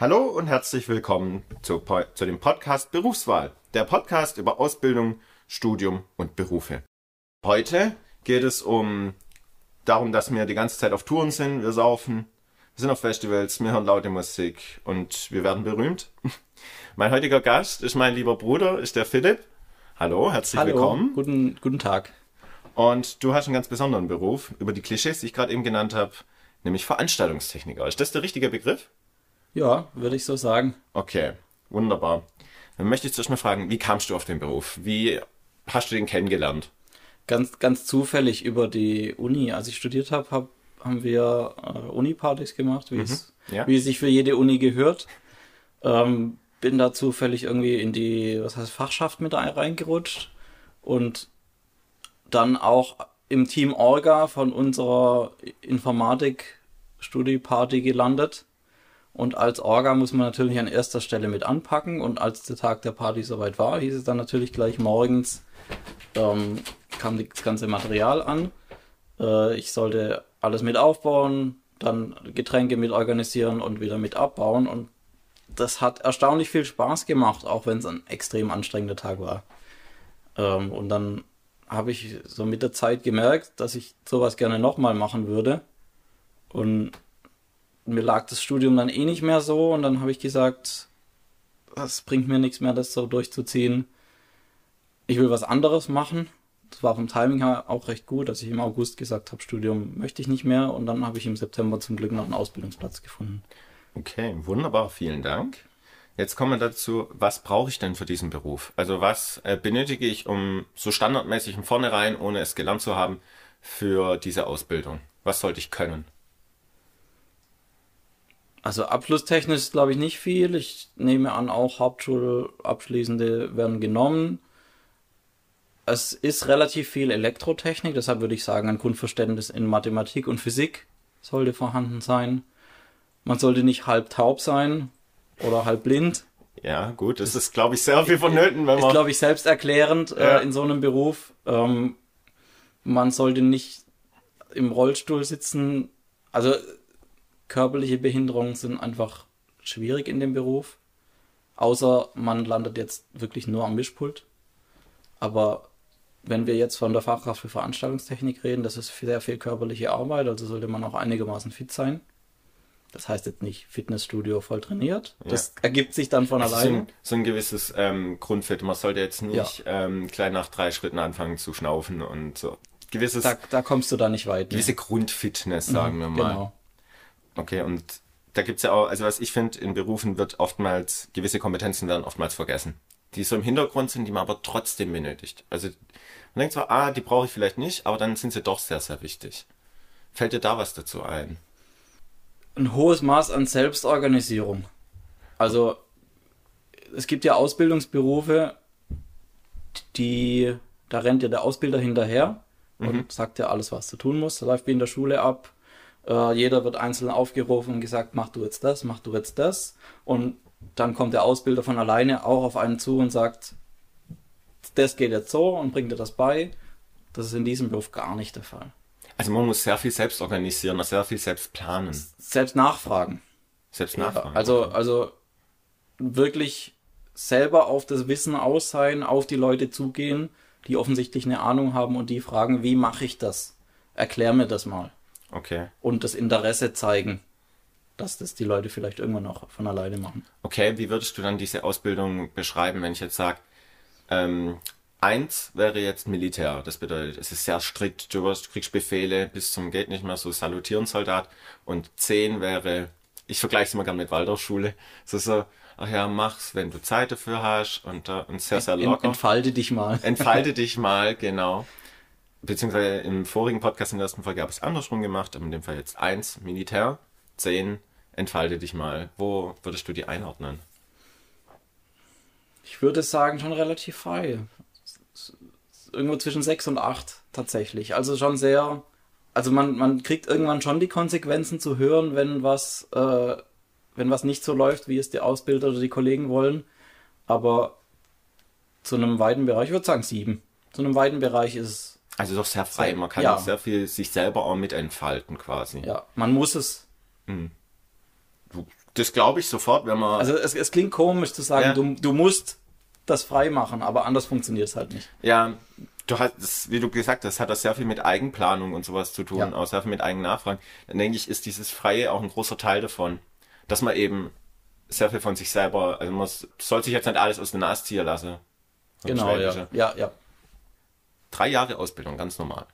Hallo und herzlich willkommen zu, zu dem Podcast Berufswahl, der Podcast über Ausbildung, Studium und Berufe. Heute geht es um darum, dass wir die ganze Zeit auf Touren sind, wir saufen, wir sind auf Festivals, wir hören laute Musik und wir werden berühmt. Mein heutiger Gast ist mein lieber Bruder, ist der Philipp. Hallo, herzlich Hallo, willkommen. Guten, guten Tag. Und du hast einen ganz besonderen Beruf, über die Klischees, die ich gerade eben genannt habe, nämlich Veranstaltungstechniker. Ist das der richtige Begriff? Ja, würde ich so sagen. Okay, wunderbar. Dann möchte ich zuerst mal fragen, wie kamst du auf den Beruf? Wie hast du den kennengelernt? Ganz, ganz zufällig über die Uni. Als ich studiert habe, hab, haben wir äh, Uni-Partys gemacht, wie, mhm, es, ja. wie es sich für jede Uni gehört. Ähm, bin da zufällig irgendwie in die, was heißt, Fachschaft mit reingerutscht und dann auch im Team Orga von unserer Informatik-Studi-Party gelandet. Und als Orga muss man natürlich an erster Stelle mit anpacken. Und als der Tag der Party soweit war, hieß es dann natürlich gleich morgens, ähm, kam das ganze Material an. Äh, ich sollte alles mit aufbauen, dann Getränke mit organisieren und wieder mit abbauen. Und das hat erstaunlich viel Spaß gemacht, auch wenn es ein extrem anstrengender Tag war. Ähm, und dann habe ich so mit der Zeit gemerkt, dass ich sowas gerne nochmal machen würde. Und mir lag das Studium dann eh nicht mehr so und dann habe ich gesagt, das bringt mir nichts mehr, das so durchzuziehen. Ich will was anderes machen. Das war vom Timing her auch recht gut, dass ich im August gesagt habe, Studium möchte ich nicht mehr und dann habe ich im September zum Glück noch einen Ausbildungsplatz gefunden. Okay, wunderbar, vielen Dank. Jetzt kommen wir dazu, was brauche ich denn für diesen Beruf? Also was äh, benötige ich, um so standardmäßig von vornherein, ohne es gelernt zu haben, für diese Ausbildung? Was sollte ich können? Also abschlusstechnisch glaube ich nicht viel. Ich nehme an, auch Hauptschulabschließende werden genommen. Es ist relativ viel Elektrotechnik, deshalb würde ich sagen, ein Grundverständnis in Mathematik und Physik sollte vorhanden sein. Man sollte nicht halb taub sein oder halb blind. Ja, gut, das, das ist, glaube ich, sehr viel vonnöten, wenn man. Ist, glaube ich, selbsterklärend äh, ja. äh, in so einem Beruf. Ähm, man sollte nicht im Rollstuhl sitzen. Also körperliche Behinderungen sind einfach schwierig in dem Beruf. Außer man landet jetzt wirklich nur am Mischpult. Aber wenn wir jetzt von der Fachkraft für Veranstaltungstechnik reden, das ist sehr viel körperliche Arbeit, also sollte man auch einigermaßen fit sein. Das heißt jetzt nicht Fitnessstudio voll trainiert. Das ja. ergibt sich dann von also alleine. So ein, so ein gewisses ähm, Grundfit. Man sollte jetzt nicht ja. ähm, gleich nach drei Schritten anfangen zu schnaufen und so. Gewisses, da, da kommst du da nicht weit. Gewisse Grundfitness, sagen mhm, wir mal. Genau. Okay, und da gibt's ja auch, also was ich finde, in Berufen wird oftmals, gewisse Kompetenzen werden oftmals vergessen. Die so im Hintergrund sind, die man aber trotzdem benötigt. Also man denkt zwar, ah, die brauche ich vielleicht nicht, aber dann sind sie doch sehr, sehr wichtig. Fällt dir da was dazu ein? Ein hohes Maß an Selbstorganisierung. Also es gibt ja Ausbildungsberufe, die, da rennt ja der Ausbilder hinterher mhm. und sagt ja alles, was du tun musst. Da läuft wie in der Schule ab äh, jeder wird einzeln aufgerufen und gesagt, mach du jetzt das, mach du jetzt das. Und dann kommt der Ausbilder von alleine auch auf einen zu und sagt, das geht jetzt so und bringt dir das bei. Das ist in diesem Beruf gar nicht der Fall. Also man muss sehr viel selbst organisieren, sehr viel selbst planen. Selbst nachfragen. Selbst nachfragen. Ja, also, also wirklich selber auf das Wissen aus sein, auf die Leute zugehen, die offensichtlich eine Ahnung haben und die fragen, wie mache ich das? Erklär mir das mal. Okay. Und das Interesse zeigen, dass das die Leute vielleicht irgendwann auch von alleine machen. Okay, wie würdest du dann diese Ausbildung beschreiben, wenn ich jetzt sage, ähm, eins wäre jetzt Militär. Das bedeutet, es ist sehr strikt, du wirst, kriegst Befehle bis zum geht nicht mehr so salutieren Soldat. Und zehn wäre, ich vergleiche es immer gerne mit Waldorfschule, so so, ach ja, mach's, wenn du Zeit dafür hast und, uh, und sehr, sehr locker. Entfalte dich mal. Entfalte dich mal, genau beziehungsweise im vorigen Podcast in der ersten Folge habe ich es andersrum gemacht, aber in dem Fall jetzt eins, Militär, zehn, entfalte dich mal. Wo würdest du die einordnen? Ich würde sagen, schon relativ frei. Irgendwo zwischen sechs und acht tatsächlich. Also schon sehr. Also man, man kriegt irgendwann schon die Konsequenzen zu hören, wenn was, äh, wenn was nicht so läuft, wie es die Ausbilder oder die Kollegen wollen. Aber zu einem weiten Bereich, ich würde sagen sieben. Zu einem weiten Bereich ist es also doch sehr frei. Man kann ja. sehr viel sich selber auch mit entfalten quasi. Ja, man muss es. Mhm. Das glaube ich sofort, wenn man. Also es, es klingt komisch zu sagen, Ja. du, du musst das frei machen, aber anders funktioniert es halt nicht. Ja, du hast, wie du gesagt hast, hat das sehr viel mit Eigenplanung und sowas zu tun, Ja. auch sehr viel mit Eigennachfragen. Dann denke ich, ist dieses Freie auch ein großer Teil davon, dass man eben sehr viel von sich selber, also man soll sich jetzt nicht alles aus der Nase ziehen lassen. Genau, ja. Ja, ja. Drei Jahre Ausbildung, ganz normal.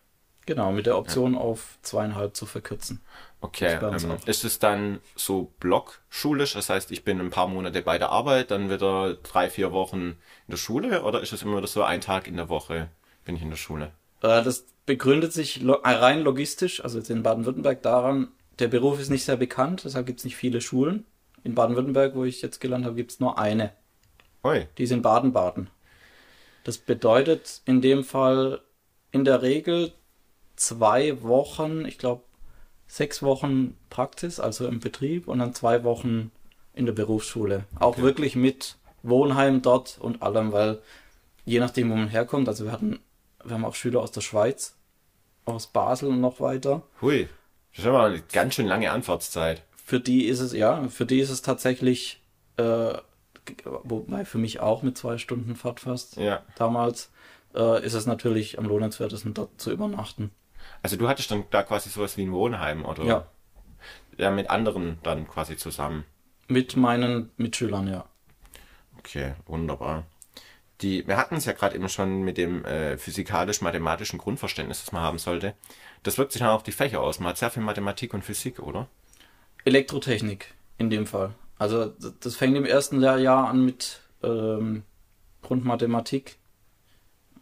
Genau, mit der Option auf zweieinhalb zu verkürzen. Okay, ähm, ist es dann so blockschulisch? Das heißt, ich bin ein paar Monate bei der Arbeit, dann wieder drei, vier Wochen in der Schule oder ist es immer so ein Tag in der Woche bin ich in der Schule? Äh, Das begründet sich lo rein logistisch, also jetzt in Baden-Württemberg daran, der Beruf ist nicht sehr bekannt, deshalb gibt es nicht viele Schulen. In Baden-Württemberg, wo ich jetzt gelernt habe, gibt es nur eine. Oi, Die ist in Baden-Baden. Das bedeutet in dem Fall in der Regel zwei Wochen, ich glaube sechs Wochen Praxis, also im Betrieb und dann zwei Wochen in der Berufsschule. Auch Okay. wirklich mit Wohnheim dort und allem, weil je nachdem, wo man herkommt, also wir hatten, wir haben auch Schüler aus der Schweiz, aus Basel und noch weiter. hui, das ist aber eine ganz schön lange Anfahrtszeit. Für die ist es, ja, für die ist es tatsächlich, äh, wobei für mich auch mit zwei Stunden Fahrt fast Ja. damals, äh, ist es natürlich am lohnenswertesten, dort zu übernachten. Also du hattest dann da quasi sowas wie ein Wohnheim, oder? Ja. Ja, mit anderen dann quasi zusammen. Mit meinen Mitschülern, ja. Okay, wunderbar. Die, wir hatten es ja gerade eben schon mit dem äh, physikalisch-mathematischen Grundverständnis, das man haben sollte. Das wirkt sich dann auch auf die Fächer aus. Man hat sehr viel Mathematik und Physik, oder? Elektrotechnik in dem Fall. Also das fängt im ersten Lehrjahr an mit ähm, Grundmathematik.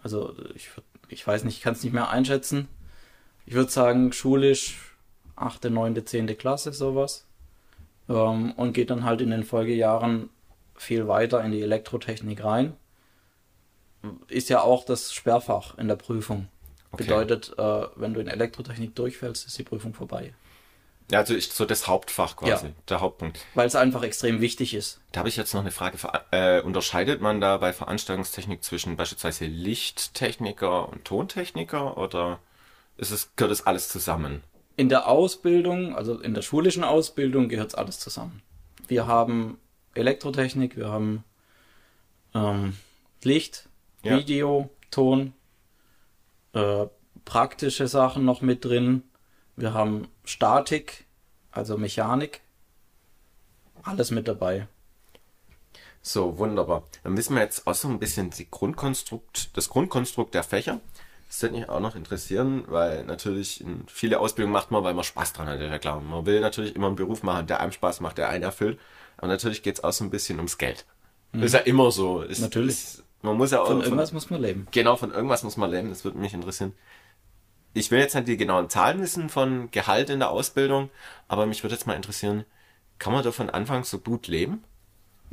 Also ich, ich weiß nicht, ich kann es nicht mehr einschätzen. Ich würde sagen, schulisch 8., 9., 10. Klasse sowas. Ähm, und geht dann halt in den Folgejahren viel weiter in die Elektrotechnik rein. Ist ja auch das Sperrfach in der Prüfung. Okay. Bedeutet, äh, wenn du in Elektrotechnik durchfällst, ist die Prüfung vorbei. Ja, also ist so das Hauptfach quasi, Ja. der Hauptpunkt. Weil es einfach extrem wichtig ist. Da habe ich jetzt noch eine Frage. Äh, unterscheidet man da bei Veranstaltungstechnik zwischen beispielsweise Lichttechniker und Tontechniker oder ist es, gehört das alles zusammen? In der Ausbildung, also in der schulischen Ausbildung, gehört es alles zusammen. Wir haben Elektrotechnik, wir haben ähm, Licht, Ja. Video, Ton, äh, praktische Sachen noch mit drin. Wir haben Statik, also Mechanik. Alles mit dabei. So, wunderbar. Dann wissen wir jetzt auch so ein bisschen Grundkonstrukt, das Grundkonstrukt der Fächer. Das würde mich auch noch interessieren, weil natürlich viele Ausbildungen macht man, weil man Spaß dran hat, ja klar. Man will natürlich immer einen Beruf machen, der einem Spaß macht, der einen erfüllt. Aber natürlich geht es auch so ein bisschen ums Geld. Das ist ja immer so. Ist, Mhm. Natürlich. Ist, man muss ja auch Von irgendwas muss man leben. Genau, von irgendwas muss man leben, das würde mich interessieren. Ich will jetzt nicht die genauen Zahlen wissen von Gehalt in der Ausbildung, aber mich würde jetzt mal interessieren, kann man da von Anfang so gut leben?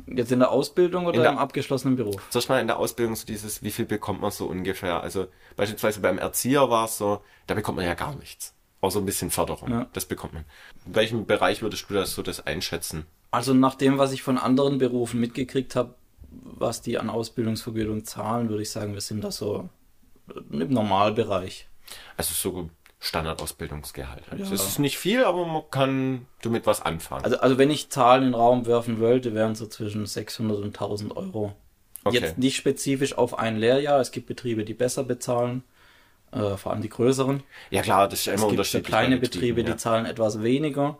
Jetzt in der Ausbildung oder der- im abgeschlossenen Beruf? Ich mal in der Ausbildung so dieses, wie viel bekommt man so ungefähr? Also beispielsweise beim Erzieher war es so, da bekommt man ja gar nichts. Außer ein bisschen Förderung. Ja. Das bekommt man. In welchem Bereich würdest du das so das einschätzen? Also nach dem, was ich von anderen Berufen mitgekriegt habe, was die an Ausbildungsvergütung zahlen, würde ich sagen, wir sind da so im Normalbereich. Also so Standardausbildungsgehalt. Ja. Das ist nicht viel, aber man kann damit was anfangen. Also, also wenn ich Zahlen in den Raum werfen wollte, wären so zwischen 600 und 1000 Euro. Okay. Jetzt nicht spezifisch auf ein Lehrjahr. Es gibt Betriebe, die besser bezahlen, äh, vor allem die größeren. ja klar, das ist ja Es immer gibt so unterschiedlich. kleine Betriebe, ja. die zahlen etwas weniger.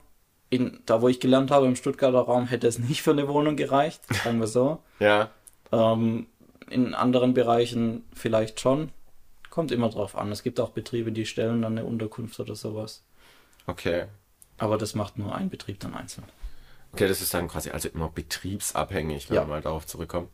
In, da, wo ich gelernt habe, im Stuttgarter Raum, hätte es nicht für eine Wohnung gereicht, sagen wir so. Ja, Ähm, in anderen Bereichen vielleicht schon. Kommt immer drauf an. Es gibt auch Betriebe, die stellen dann eine Unterkunft oder sowas. okay. Aber das macht nur ein Betrieb dann einzeln. Okay, das ist dann quasi also immer betriebsabhängig, wenn Ja. wir mal darauf zurückkommen.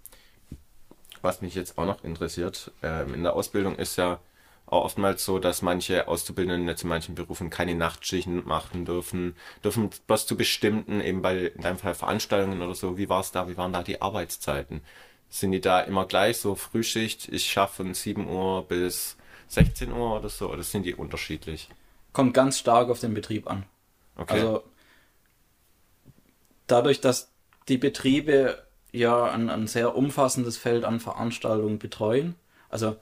Was mich jetzt auch noch interessiert, ähm, in der Ausbildung ist ja auch oftmals so, dass manche Auszubildenden jetzt in manchen Berufen keine Nachtschichten machen dürfen, dürfen was zu bestimmten, eben bei, in deinem Fall Veranstaltungen oder so. Wie war es da? Wie waren da die Arbeitszeiten? Sind die da immer gleich, so Frühschicht, ich schaffe von 7 Uhr bis 16 Uhr oder so, oder sind die unterschiedlich? Kommt ganz stark auf den Betrieb an. Okay. Also dadurch, dass die Betriebe ja ein, ein sehr umfassendes Feld an Veranstaltungen betreuen. Also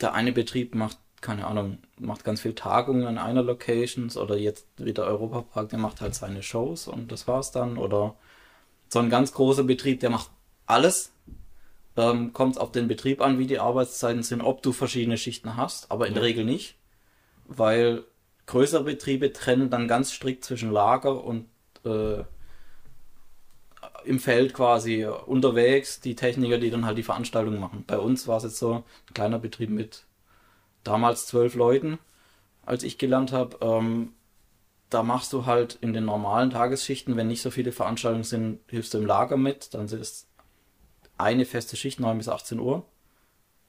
der eine Betrieb macht, keine Ahnung, macht ganz viel Tagungen an einer Locations oder jetzt wie der Europapark, der macht halt seine Shows und das war's dann. Oder So ein ganz großer Betrieb, der macht alles. Ähm, Kommt es auf den Betrieb an, wie die Arbeitszeiten sind, ob du verschiedene Schichten hast, aber in der Regel nicht, weil größere Betriebe trennen dann ganz strikt zwischen Lager und äh, im Feld quasi unterwegs die Techniker, die dann halt die Veranstaltung machen. Bei uns war es jetzt so ein kleiner Betrieb mit damals zwölf Leuten, als ich gelernt habe. Ähm, da machst du halt in den normalen Tagesschichten, wenn nicht so viele Veranstaltungen sind, hilfst du im Lager mit. Dann ist es eine feste Schicht, 9 bis 18 Uhr.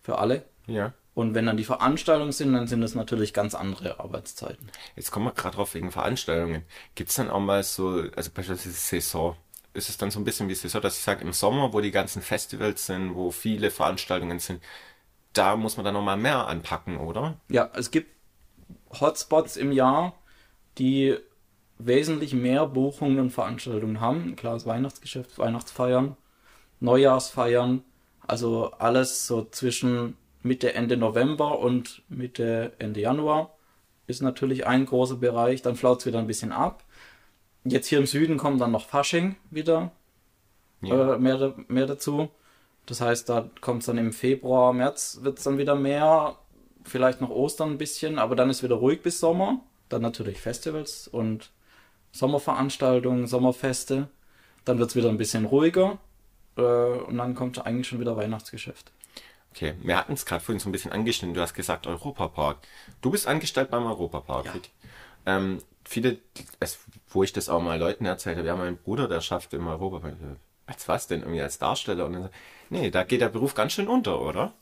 Für alle. Ja. Und wenn dann die Veranstaltungen sind, dann sind das natürlich ganz andere Arbeitszeiten. Jetzt kommen wir gerade drauf wegen Veranstaltungen. Gibt es dann auch mal so, also beispielsweise Saison, ist es dann so ein bisschen wie Saison, dass ich sage, im Sommer, wo die ganzen Festivals sind, wo viele Veranstaltungen sind, da muss man dann nochmal mehr anpacken, oder? Ja, es gibt Hotspots im Jahr, die wesentlich mehr Buchungen und Veranstaltungen haben. Klar, das Weihnachtsgeschäft, Weihnachtsfeiern, Neujahrsfeiern, also alles so zwischen Mitte, Ende November und Mitte, Ende Januar ist natürlich ein großer Bereich. Dann flaut es wieder ein bisschen ab. Jetzt hier im Süden kommt dann noch Fasching wieder Ja. äh, mehr, mehr dazu. Das heißt, da kommt es dann im Februar, März wird es dann wieder mehr. Vielleicht noch Ostern ein bisschen, aber dann ist wieder ruhig bis Sommer. Dann natürlich Festivals und Sommerveranstaltungen, Sommerfeste. Dann wird es wieder ein bisschen ruhiger. Äh, und dann kommt eigentlich schon wieder Weihnachtsgeschäft. Okay, wir hatten es gerade vorhin so ein bisschen angeschnitten. Du hast gesagt Europapark. Du bist angestellt beim Europapark. Ja. Ähm, viele, es, wo ich das auch mal Leuten erzählt habe, ja, mein Bruder, der schafft im Europapark. Als was denn? Irgendwie als Darsteller? Und dann, nee, da geht der Beruf ganz schön unter, oder?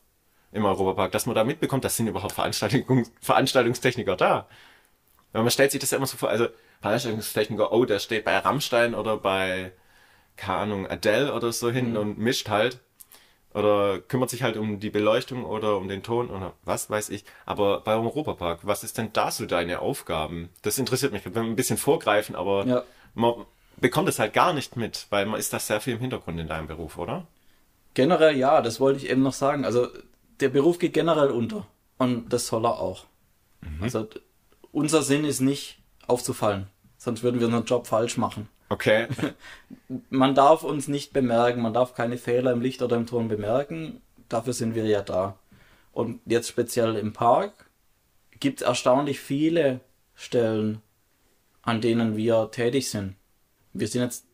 Im Europapark, dass man da mitbekommt, das sind überhaupt Veranstaltung, Veranstaltungstechniker da. Weil man stellt sich das ja immer so vor, also Veranstaltungstechniker, oh, der steht bei Rammstein oder bei, keine Ahnung, Adele oder so hin und mischt halt. Oder kümmert sich halt um die Beleuchtung oder um den Ton oder was weiß ich. Aber beim Europapark, was ist denn da so deine Aufgaben? Das interessiert mich. Wir ein bisschen vorgreifen, aber Ja. man bekommt es halt gar nicht mit, weil man ist da sehr viel im Hintergrund in deinem Beruf, oder? Generell ja, das wollte ich eben noch sagen. Also der Beruf geht generell unter. Und das soll er auch. Also d- unser Sinn ist nicht aufzufallen. Sonst würden wir unseren Job falsch machen. Okay. Man darf uns nicht bemerken, man darf keine Fehler im Licht oder im Ton bemerken. Dafür sind wir ja da. Und jetzt speziell im Park gibt es erstaunlich viele Stellen, an denen wir tätig sind. Wir sind jetzt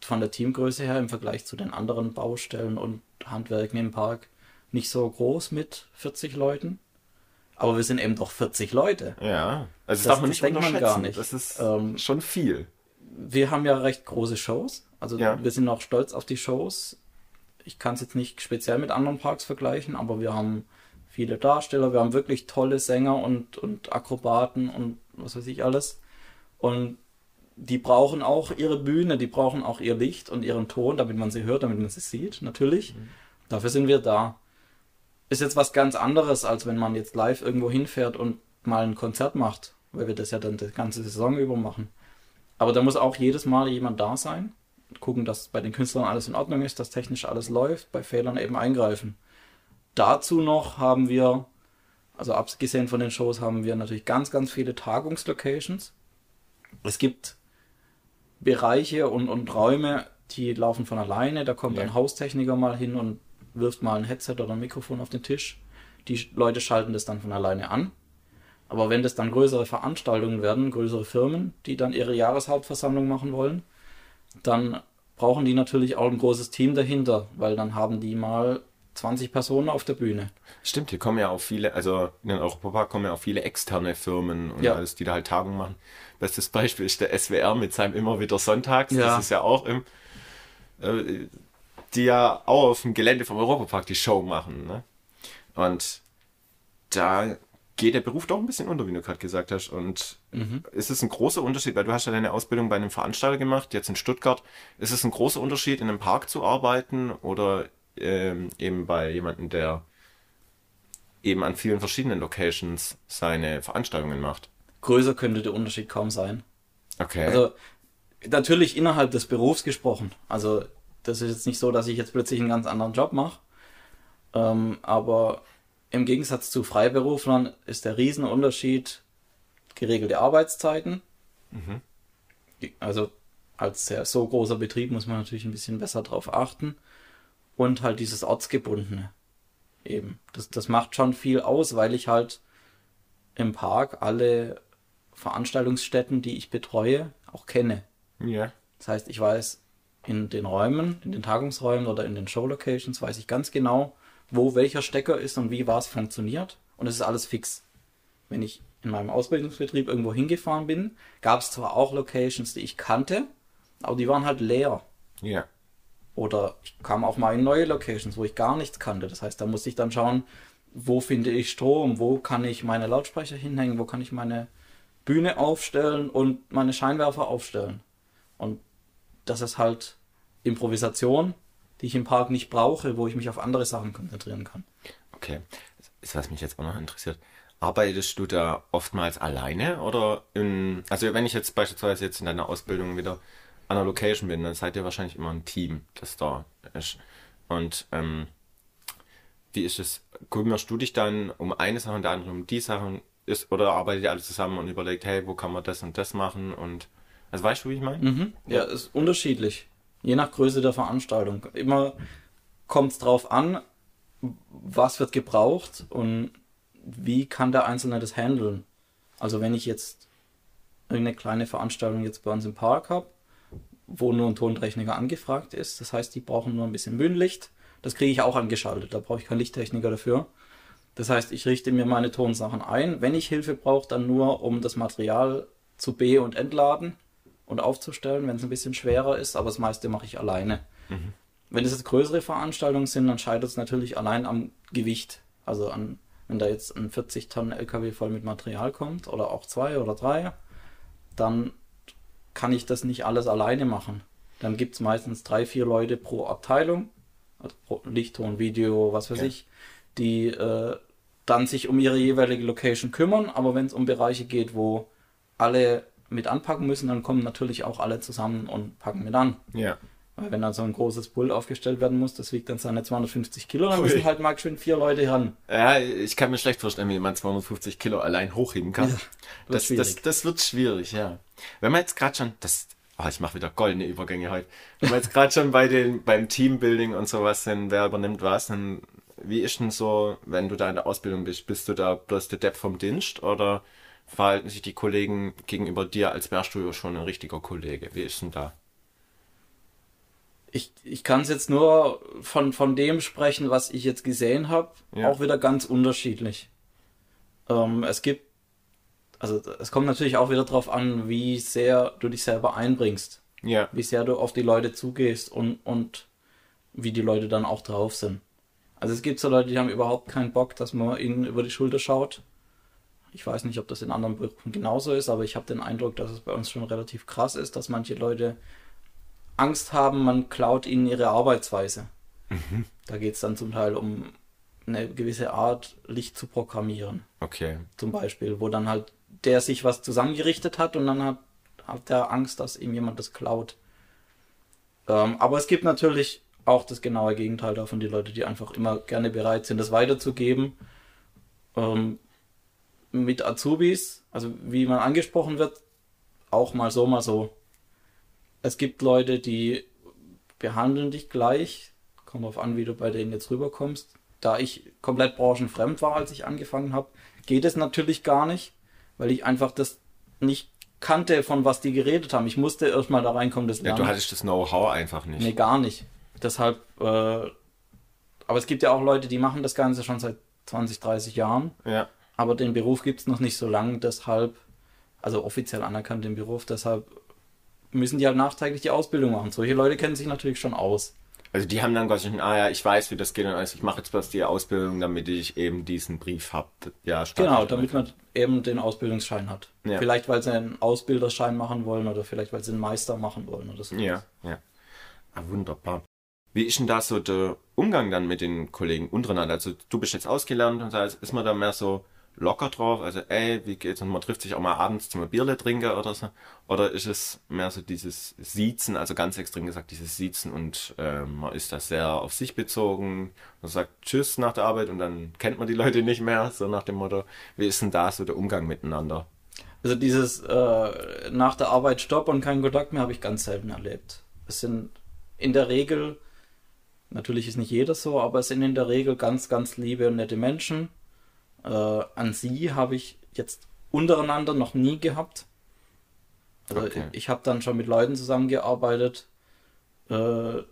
von der Teamgröße her im Vergleich zu den anderen Baustellen und Handwerken im Park nicht so groß mit 40 Leuten. Aber wir sind eben doch 40 Leute. ja. Also das, Das- darf man das nicht man unterschätzen. gar nicht. Das ist Ähm, schon viel. Wir haben ja recht große Shows. Also Ja. wir sind auch stolz auf die Shows. Ich kann es jetzt nicht speziell mit anderen Parks vergleichen, aber wir haben viele Darsteller, wir haben wirklich tolle Sänger und, und Akrobaten und was weiß ich alles. Und die brauchen auch ihre Bühne, die brauchen auch ihr Licht und ihren Ton, damit man sie hört, damit man sie sieht, natürlich. Dafür sind wir da. Ist jetzt was ganz anderes, als wenn man jetzt live irgendwo hinfährt und mal ein Konzert macht, weil wir das ja dann die ganze Saison über machen. Aber da muss auch jedes Mal jemand da sein, gucken, dass bei den Künstlern alles in Ordnung ist, dass technisch alles läuft, bei Fehlern eben eingreifen. Dazu noch haben wir, also abgesehen von den Shows, haben wir natürlich ganz, ganz viele Tagungslocations. Es gibt Bereiche und, und Räume, die laufen von alleine. Da kommt Ja. ein Haustechniker mal hin und wirft mal ein Headset oder ein Mikrofon auf den Tisch. Die Leute schalten das dann von alleine an. Aber wenn das dann größere Veranstaltungen werden, größere Firmen, die dann ihre Jahreshauptversammlung machen wollen, dann brauchen die natürlich auch ein großes Team dahinter, weil dann haben die mal 20 Personen auf der Bühne. Stimmt, hier kommen ja auch viele, also in den Europapark kommen ja auch viele externe Firmen und Ja. alles, die da halt Tagungen machen. Bestes Beispiel ist der SWR mit seinem immer wieder Sonntags. Ja. Das ist ja auch im, äh, die ja auch auf dem Gelände vom Europapark die Show machen. Ne? Und da geht der Beruf doch ein bisschen unter, wie du gerade gesagt hast. Und ist es ein großer Unterschied, weil du hast ja deine Ausbildung bei einem Veranstalter gemacht, jetzt in Stuttgart. Ist es ein großer Unterschied, in einem Park zu arbeiten oder ähm, eben bei jemandem, der eben an vielen verschiedenen Locations seine Veranstaltungen macht? Größer könnte der Unterschied kaum sein. Okay. Also natürlich innerhalb des Berufs gesprochen. Also das ist jetzt nicht so, dass ich jetzt plötzlich einen ganz anderen Job mache. Ähm, aber im Gegensatz zu Freiberuflern ist der Riesenunterschied geregelte Arbeitszeiten. Die- Also als sehr so großer Betrieb muss man natürlich ein bisschen besser drauf achten. Und halt dieses Ortsgebundene. Eben. Das, das macht schon viel aus, weil ich halt im Park alle Veranstaltungsstätten, die ich betreue, auch kenne. Ja. Das heißt, ich weiß in den Räumen, in den Tagungsräumen oder in den Show-Locations, weiß ich ganz genau, wo welcher Stecker ist und wie was funktioniert. Und es ist alles fix. Wenn ich in meinem Ausbildungsbetrieb irgendwo hingefahren bin, gab es zwar auch Locations, die ich kannte, aber die waren halt leer. Ja. Oder ich kam auch mal in neue Locations, wo ich gar nichts kannte. Das heißt, da musste ich dann schauen, wo finde ich Strom, wo kann ich meine Lautsprecher hinhängen, wo kann ich meine Bühne aufstellen und meine Scheinwerfer aufstellen. Und das ist halt Improvisation, die ich im Park nicht brauche, wo ich mich auf andere Sachen konzentrieren kann. Okay. Ist, was mich jetzt auch noch interessiert. Arbeitest du da oftmals alleine oder in, also wenn ich jetzt beispielsweise jetzt in deiner Ausbildung wieder an einer Location bin, dann seid ihr wahrscheinlich immer ein Team, das da ist. Und ähm, wie ist es? Kümmerst du dich dann um eine Sache und der andere um die Sachen? Ist, oder arbeitet ihr alle zusammen und überlegt, hey, wo kann man das und das machen? Und also weißt du, wie ich meine? Mhm. Ja, ist unterschiedlich. Je nach Größe der Veranstaltung. Immer kommt es drauf an, was wird gebraucht und wie kann der Einzelne das handeln. Also wenn ich jetzt irgendeine kleine Veranstaltung jetzt bei uns im Park habe, wo nur ein Tontechniker angefragt ist, das heißt, die brauchen nur ein bisschen Bühnenlicht, das kriege ich auch angeschaltet, da brauche ich keinen Lichttechniker dafür. Das heißt, ich richte mir meine Tonsachen ein. Wenn ich Hilfe brauche, dann nur, um das Material zu be- und entladen und aufzustellen, wenn es ein bisschen schwerer ist, aber das meiste mache ich alleine. Mhm. Wenn es jetzt größere Veranstaltungen sind, dann scheitert es natürlich allein am Gewicht. Also an, wenn da jetzt ein 40 Tonnen LKW voll mit Material kommt oder auch zwei oder drei, dann kann ich das nicht alles alleine machen. Dann gibt es meistens drei, vier Leute pro Abteilung, also pro Licht, Ton, Video, was weiß Okay. ich, die äh, dann sich um ihre jeweilige Location kümmern. Aber wenn es um Bereiche geht, wo alle mit anpacken müssen, dann kommen natürlich auch alle zusammen und packen mit an. Ja. Weil wenn dann so ein großes Pult aufgestellt werden muss, das wiegt dann seine 250 Kilo, dann Ui. müssen halt mal schön vier Leute ran. Ja, ich kann mir schlecht vorstellen, wie jemand 250 Kilo allein hochheben kann. Ja, wird das, das, das wird schwierig, ja. Wenn man jetzt gerade schon, das, oh, ich mache wieder goldene Übergänge heute. Wenn wir jetzt gerade schon bei den, beim Teambuilding und sowas sind, wer übernimmt was, dann, wie ist denn so, wenn du da in der Ausbildung bist, bist du da bloß der Depp vom Dienst oder verhalten sich die Kollegen gegenüber dir, als wärst du schon ein richtiger Kollege? Wie ist denn da? Ich, ich kann es jetzt nur von, von dem sprechen, was ich jetzt gesehen habe, Ja. auch wieder ganz unterschiedlich. Ähm, es gibt, also es kommt natürlich auch wieder drauf an, wie sehr du dich selber einbringst, Ja, wie sehr du auf die Leute zugehst und, und wie die Leute dann auch drauf sind. Also es gibt so Leute, die haben überhaupt keinen Bock, dass man ihnen über die Schulter schaut. Ich weiß nicht, ob das in anderen Berufen genauso ist, aber ich habe den Eindruck, dass es bei uns schon relativ krass ist, dass manche Leute Angst haben, man klaut ihnen ihre Arbeitsweise. Da geht es dann zum Teil um eine gewisse Art, Licht zu programmieren, okay. zum Beispiel, wo dann halt der sich was zusammengerichtet hat und dann hat, hat der Angst, dass ihm jemand das klaut. Ähm, aber es gibt natürlich auch das genaue Gegenteil davon, die Leute, die einfach immer gerne bereit sind, das weiterzugeben. Ähm, mit Azubis, also wie man angesprochen wird, auch mal so, mal so. Es gibt Leute, die behandeln dich gleich. Kommt drauf an, wie du bei denen jetzt rüberkommst. Da ich komplett branchenfremd war, als ich angefangen habe, geht es natürlich gar nicht, weil ich einfach das nicht kannte, von was die geredet haben. Ich musste erstmal da reinkommen, das Ja, lernen. du hattest das Know-how einfach nicht. Nee, gar nicht. Deshalb, äh, aber es gibt ja auch Leute, die machen das Ganze schon seit 20, 30 Jahren, Ja, aber den Beruf gibt es noch nicht so lang, deshalb, also offiziell anerkannt den Beruf, deshalb müssen die halt nachträglich die Ausbildung machen. Solche Leute kennen sich natürlich schon aus. Also die haben dann quasi schon, ah ja, ich weiß, wie das geht und also ich mache jetzt bloß die Ausbildung, damit ich eben diesen Brief hab. Ja. Genau, damit man eben den Ausbildungsschein hat. Ja. Vielleicht, weil sie einen Ausbilderschein machen wollen oder vielleicht, weil sie einen Meister machen wollen oder so. Ja, ja. Ah, wunderbar. Wie ist denn da so der Umgang dann mit den Kollegen untereinander? Also du bist jetzt ausgelernt und so, also ist man da mehr so locker drauf? Also ey, wie geht's? Und man trifft sich auch mal abends zum Bierle trinken oder so? Oder ist es mehr so dieses Siezen, also ganz extrem gesagt, dieses Siezen und äh, man ist da sehr auf sich bezogen man sagt Tschüss nach der Arbeit und dann kennt man die Leute nicht mehr, so nach dem Motto. Wie ist denn da so der Umgang miteinander? Also dieses äh, nach der Arbeit Stopp und kein Kontakt mehr habe ich ganz selten erlebt. Es sind in der Regel, natürlich ist nicht jeder so, aber es sind in der Regel ganz, ganz liebe und nette Menschen. Äh, an sie habe ich jetzt untereinander noch nie gehabt. Also Okay. ich, ich habe dann schon mit Leuten zusammengearbeitet, äh,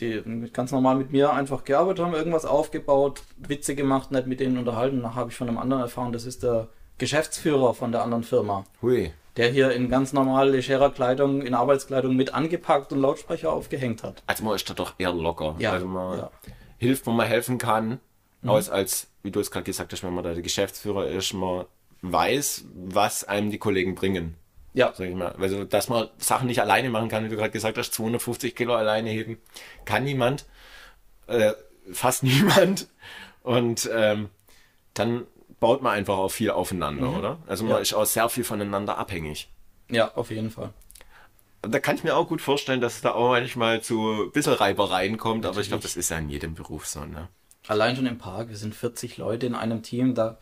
die ganz normal mit mir einfach gearbeitet haben, irgendwas aufgebaut, Witze gemacht, nicht mit denen unterhalten. Dann habe ich von einem anderen erfahren, das ist der Geschäftsführer von der anderen Firma, Hui. der hier in ganz normal legerer Kleidung, in Arbeitskleidung mit angepackt und Lautsprecher aufgehängt hat. Also man ist da doch eher locker. Ja, Also man ja. hilft, wo man helfen kann. Aus als, wie du es gerade gesagt hast, wenn man da der Geschäftsführer ist, man weiß, was einem die Kollegen bringen. Ja, Sag ich mal. Also, dass man Sachen nicht alleine machen kann, wie du gerade gesagt hast, 250 Kilo alleine heben, kann niemand. Äh, fast niemand. Und ähm, dann baut man einfach auch viel aufeinander, oder? Also man Ja. ist auch sehr viel voneinander abhängig. ja, auf jeden Fall. Da kann ich mir auch gut vorstellen, dass es da auch manchmal zu ein bisschen Reibereien kommt, aber ich glaube, das ist ja in jedem Beruf so, ne? Allein schon im Park, wir sind 40 Leute in einem Team, da,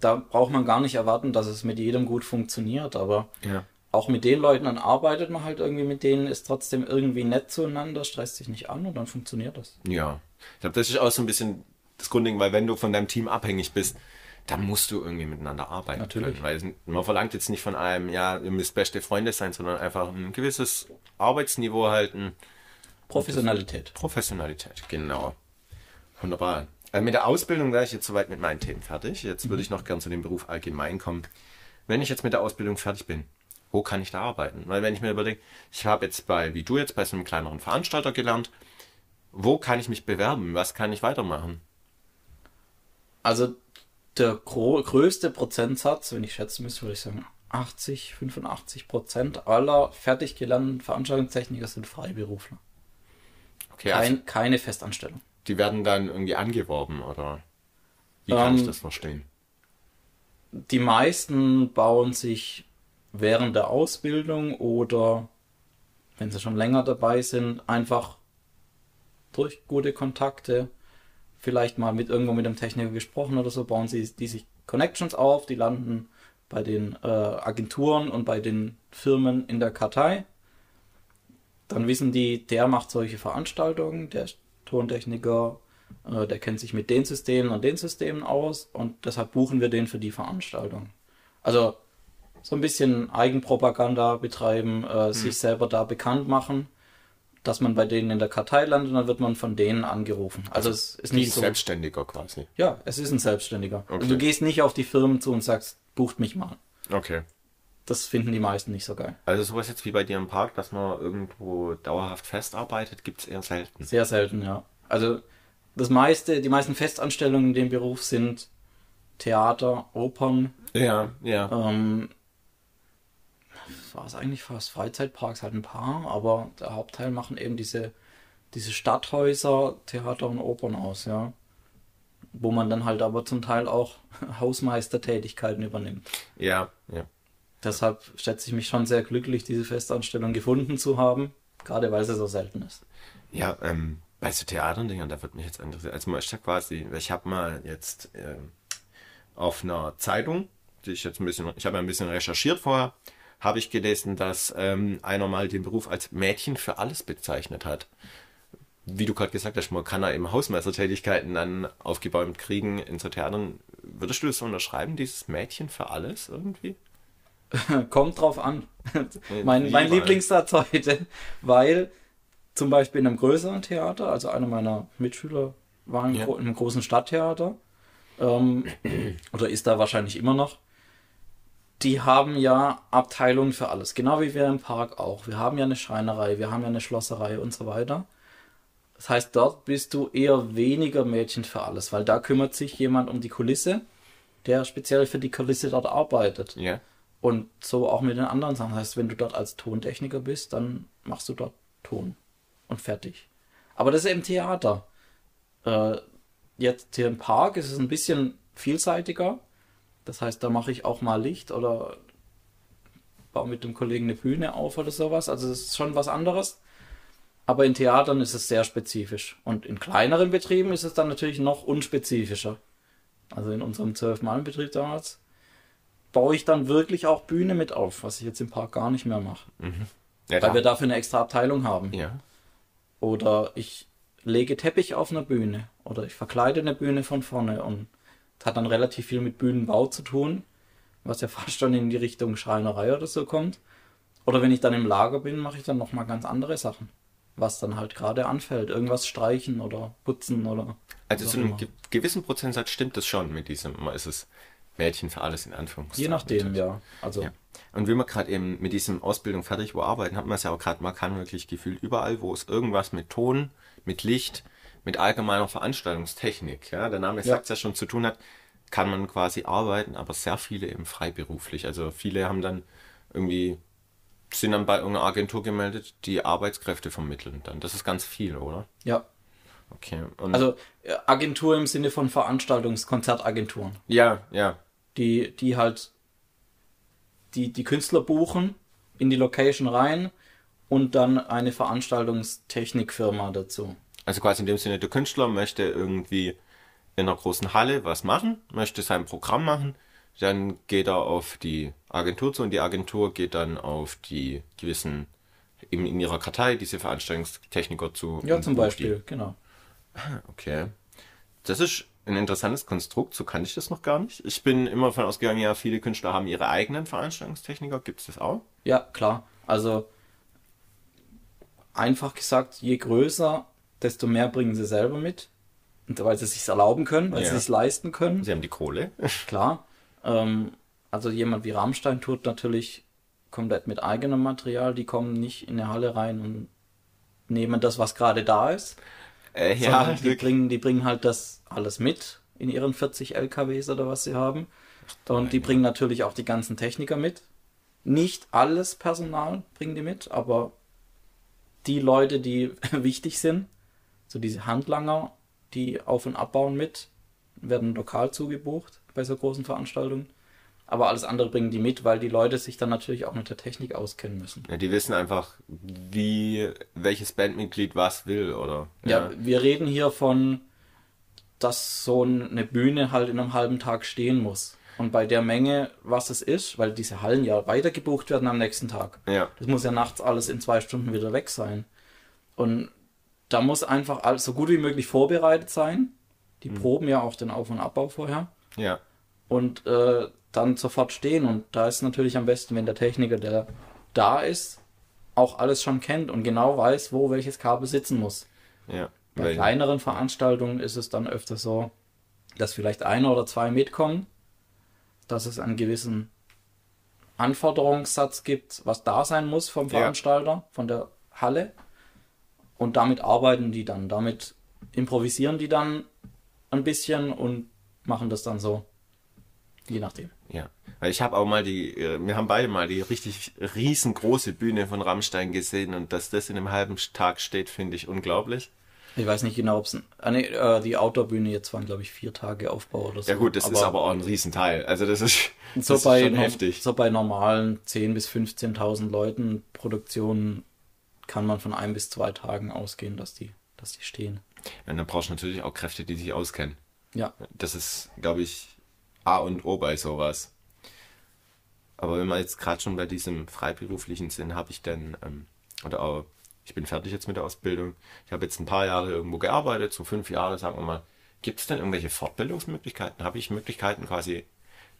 da braucht man gar nicht erwarten, dass es mit jedem gut funktioniert, aber Ja. auch mit den Leuten, dann arbeitet man halt irgendwie mit denen, ist trotzdem irgendwie nett zueinander, stresst sich nicht an und dann funktioniert das. Ja. Ich glaube, das ist auch so ein bisschen das Grundding, weil wenn du von deinem Team abhängig bist, dann musst du irgendwie miteinander arbeiten Natürlich. können. Weil man verlangt jetzt nicht von einem, ja, ihr müsst beste Freunde sein, sondern einfach ein gewisses Arbeitsniveau halten. Professionalität. Professionalität, genau. Wunderbar. Also mit der Ausbildung wäre ich jetzt soweit mit meinen Themen fertig. Jetzt würde ich noch gern zu dem Beruf allgemein kommen. Wenn ich jetzt mit der Ausbildung fertig bin, wo kann ich da arbeiten? Weil wenn ich mir überlege, ich habe jetzt bei, wie du jetzt, bei so einem kleineren Veranstalter gelernt, wo kann ich mich bewerben? Was kann ich weitermachen? Also der größte Prozentsatz, wenn ich schätzen müsste, würde ich sagen 80, 85 Prozent aller fertig gelernten Veranstaltungstechniker sind Freiberufler. Okay, also Kein, keine Festanstellung. Die werden dann irgendwie angeworben oder wie kann ich Ähm, das verstehen? Die meisten bauen sich während der Ausbildung oder wenn sie schon länger dabei sind, einfach durch gute Kontakte, vielleicht mal mit irgendwo mit dem Techniker gesprochen oder so, bauen sie die sich Connections auf, die landen bei den äh, Agenturen und bei den Firmen in der Kartei. Dann wissen die, der macht solche Veranstaltungen, der Tontechniker, äh, der kennt sich mit den Systemen und den Systemen aus und deshalb buchen wir den für die Veranstaltung. Also so ein bisschen Eigenpropaganda betreiben, äh, sich selber da bekannt machen, dass man bei denen in der Kartei landet und dann wird man von denen angerufen. Also es ist Wie ein nicht so. Selbstständiger quasi. Ja, es ist ein Selbstständiger. Okay. Und du gehst nicht auf die Firmen zu und sagst, bucht mich mal. Okay. Das finden die meisten nicht so geil. Also sowas jetzt wie bei dir im Park, dass man irgendwo dauerhaft festarbeitet, gibt's eher selten. Sehr selten, ja. Also das meiste, die meisten Festanstellungen in dem Beruf sind Theater, Opern, Ja, ja. ähm, war es eigentlich fast Freizeitparks halt ein paar, aber der Hauptteil machen eben diese, diese Stadthäuser, Theater und Opern aus, ja. Wo man dann halt aber zum Teil auch Hausmeistertätigkeiten übernimmt. Ja, ja. Deshalb schätze ich mich schon sehr glücklich, diese Festanstellung gefunden zu haben, gerade weil sie so selten ist. Ja, ähm, bei so Theaterdingern, da wird mich jetzt interessieren. Also ja quasi, ich habe mal jetzt ähm, auf einer Zeitung, die ich jetzt ein bisschen, ich habe ein bisschen recherchiert vorher, habe ich gelesen, dass ähm, einer mal den Beruf als Mädchen für alles bezeichnet hat. Wie du gerade gesagt hast, man kann da eben Hausmeistertätigkeiten dann aufgebäumt kriegen in so Theatern. Würdest du das so unterschreiben, dieses Mädchen für alles irgendwie? Kommt drauf an. Mein mein? Lieblingssatz heute, weil zum Beispiel in einem größeren Theater, also einer meiner Mitschüler war in, Ja. gro einem großen Stadttheater, ähm, oder ist da wahrscheinlich immer noch, die haben ja Abteilungen für alles, genau wie wir im Park auch. Wir haben ja eine Schreinerei, wir haben ja eine Schlosserei und so weiter. Das heißt, dort bist du eher weniger Mädchen für alles, weil da kümmert sich jemand um die Kulisse, der speziell für die Kulisse dort arbeitet. Ja. Und so auch mit den anderen Sachen. Das heißt, wenn du dort als Tontechniker bist, dann machst du dort Ton und fertig. Aber das ist eben Theater. Äh, jetzt hier im Park ist es ein bisschen vielseitiger. Das heißt, da mache ich auch mal Licht oder baue mit dem Kollegen eine Bühne auf oder sowas. Also das ist schon was anderes. Aber in Theatern ist es sehr spezifisch. Und in kleineren Betrieben ist es dann natürlich noch unspezifischer. Also in unserem 12-Mann-Betrieb damals baue ich dann wirklich auch Bühne mit auf, was ich jetzt im Park gar nicht mehr mache. Ja, Weil wir dafür eine extra Abteilung haben. ja. Oder ich lege Teppich auf einer Bühne. Oder ich verkleide eine Bühne von vorne. Und das hat dann relativ viel mit Bühnenbau zu tun, was ja fast schon in die Richtung Schreinerei oder so kommt. Oder wenn ich dann im Lager bin, mache ich dann nochmal ganz andere Sachen. Was dann halt gerade anfällt. Irgendwas streichen oder putzen oder. Also zu einem gewissen Prozentsatz stimmt das schon mit diesem, ist es Mädchen für alles in Anführungszeichen. Je nachdem, ja. Also, Ja. Und wenn wir gerade eben mit diesem Ausbildung fertig wo arbeiten, hat man es ja auch gerade, man kann wirklich gefühlt überall, wo es irgendwas mit Ton, mit Licht, mit allgemeiner Veranstaltungstechnik, ja, der Name sagt ja schon zu tun hat, kann man quasi arbeiten, aber sehr viele eben freiberuflich. Also viele haben dann irgendwie, sind dann bei irgendeiner Agentur gemeldet, die Arbeitskräfte vermitteln dann. Das ist ganz viel, oder? ja. Okay. Also äh, Agentur im Sinne von Veranstaltungskonzertagenturen. ja, ja, die, die halt die, die Künstler buchen, in die Location rein und dann eine Veranstaltungstechnikfirma dazu. Also quasi in dem Sinne, der Künstler möchte irgendwie in einer großen Halle was machen, möchte sein Programm machen, dann geht er auf die Agentur zu und die Agentur geht dann auf die gewissen, eben in ihrer Kartei, diese Veranstaltungstechniker zu. Ja, zum Beispiel, genau. Die. Okay. Das ist ein interessantes Konstrukt, so kann ich das noch gar nicht. Ich bin immer davon ausgegangen, ja, viele Künstler haben ihre eigenen Veranstaltungstechniker. Gibt es das auch? Ja, klar. Also einfach gesagt, je größer, desto mehr bringen sie selber mit. Und weil sie es sich erlauben können, weil Ja. sie es leisten können. Sie haben die Kohle. Klar. Ähm, also jemand wie Rammstein tut natürlich komplett mit eigenem Material. Die kommen nicht in eine Halle rein und nehmen das, was gerade da ist. Äh, sondern die wirklich. bringen, die bringen halt das alles mit in ihren 40 LKWs oder was sie haben. Und die bringen natürlich auch die ganzen Techniker mit. Nicht alles Personal bringen die mit, aber die Leute, die wichtig sind, so diese Handlanger, die auf- und abbauen mit, werden lokal zugebucht bei so großen Veranstaltungen. Aber alles andere bringen die mit, weil die Leute sich dann natürlich auch mit der Technik auskennen müssen. Ja, die wissen einfach, wie welches Bandmitglied was will, oder? Ja, wir reden hier von, dass so eine Bühne halt in einem halben Tag stehen muss. Und bei der Menge, was es ist, weil diese Hallen ja weiter gebucht werden am nächsten Tag. Ja. Das muss ja nachts alles in zwei Stunden wieder weg sein. Und da muss einfach alles so gut wie möglich vorbereitet sein. Die proben ja auch den Auf- und Abbau vorher. Ja. Und äh, dann sofort stehen. Und da ist natürlich am besten, wenn der Techniker, der da ist, auch alles schon kennt und genau weiß, wo welches Kabel sitzen muss. Ja. Bei kleineren Veranstaltungen ist es dann öfter so, dass vielleicht einer oder zwei mitkommen, dass es einen gewissen Anforderungssatz gibt, was da sein muss vom Ja. Veranstalter, von der Halle. Und damit arbeiten die dann. Damit improvisieren die dann ein bisschen und machen das dann so. Je nachdem. ja. Weil ich habe auch mal die, äh, wir haben beide mal die richtig riesengroße Bühne von Rammstein gesehen und dass das in einem halben Tag steht, finde ich unglaublich. Ich weiß nicht genau, ob es. Ah, nee, äh, die Outdoor-Bühne jetzt waren, glaube ich, vier Tage Aufbau oder so. Ja gut, das ist aber auch ein Riesenteil. Also das ist, das so ist bei, schon heftig. so bei normalen 10.000 bis 15.000 Leuten Produktionen kann man von ein bis zwei Tagen ausgehen, dass die, dass die stehen. Und dann brauchst du natürlich auch Kräfte, die sich auskennen. Ja, Das ist, glaube ich, A und O bei sowas. Aber wenn wir jetzt gerade schon bei diesem freiberuflichen sind, habe ich dann, ähm, oder auch, ich bin fertig jetzt mit der Ausbildung, ich habe jetzt ein paar Jahre irgendwo gearbeitet, so fünf Jahre, sagen wir mal. Gibt es denn irgendwelche Fortbildungsmöglichkeiten? Habe ich Möglichkeiten, quasi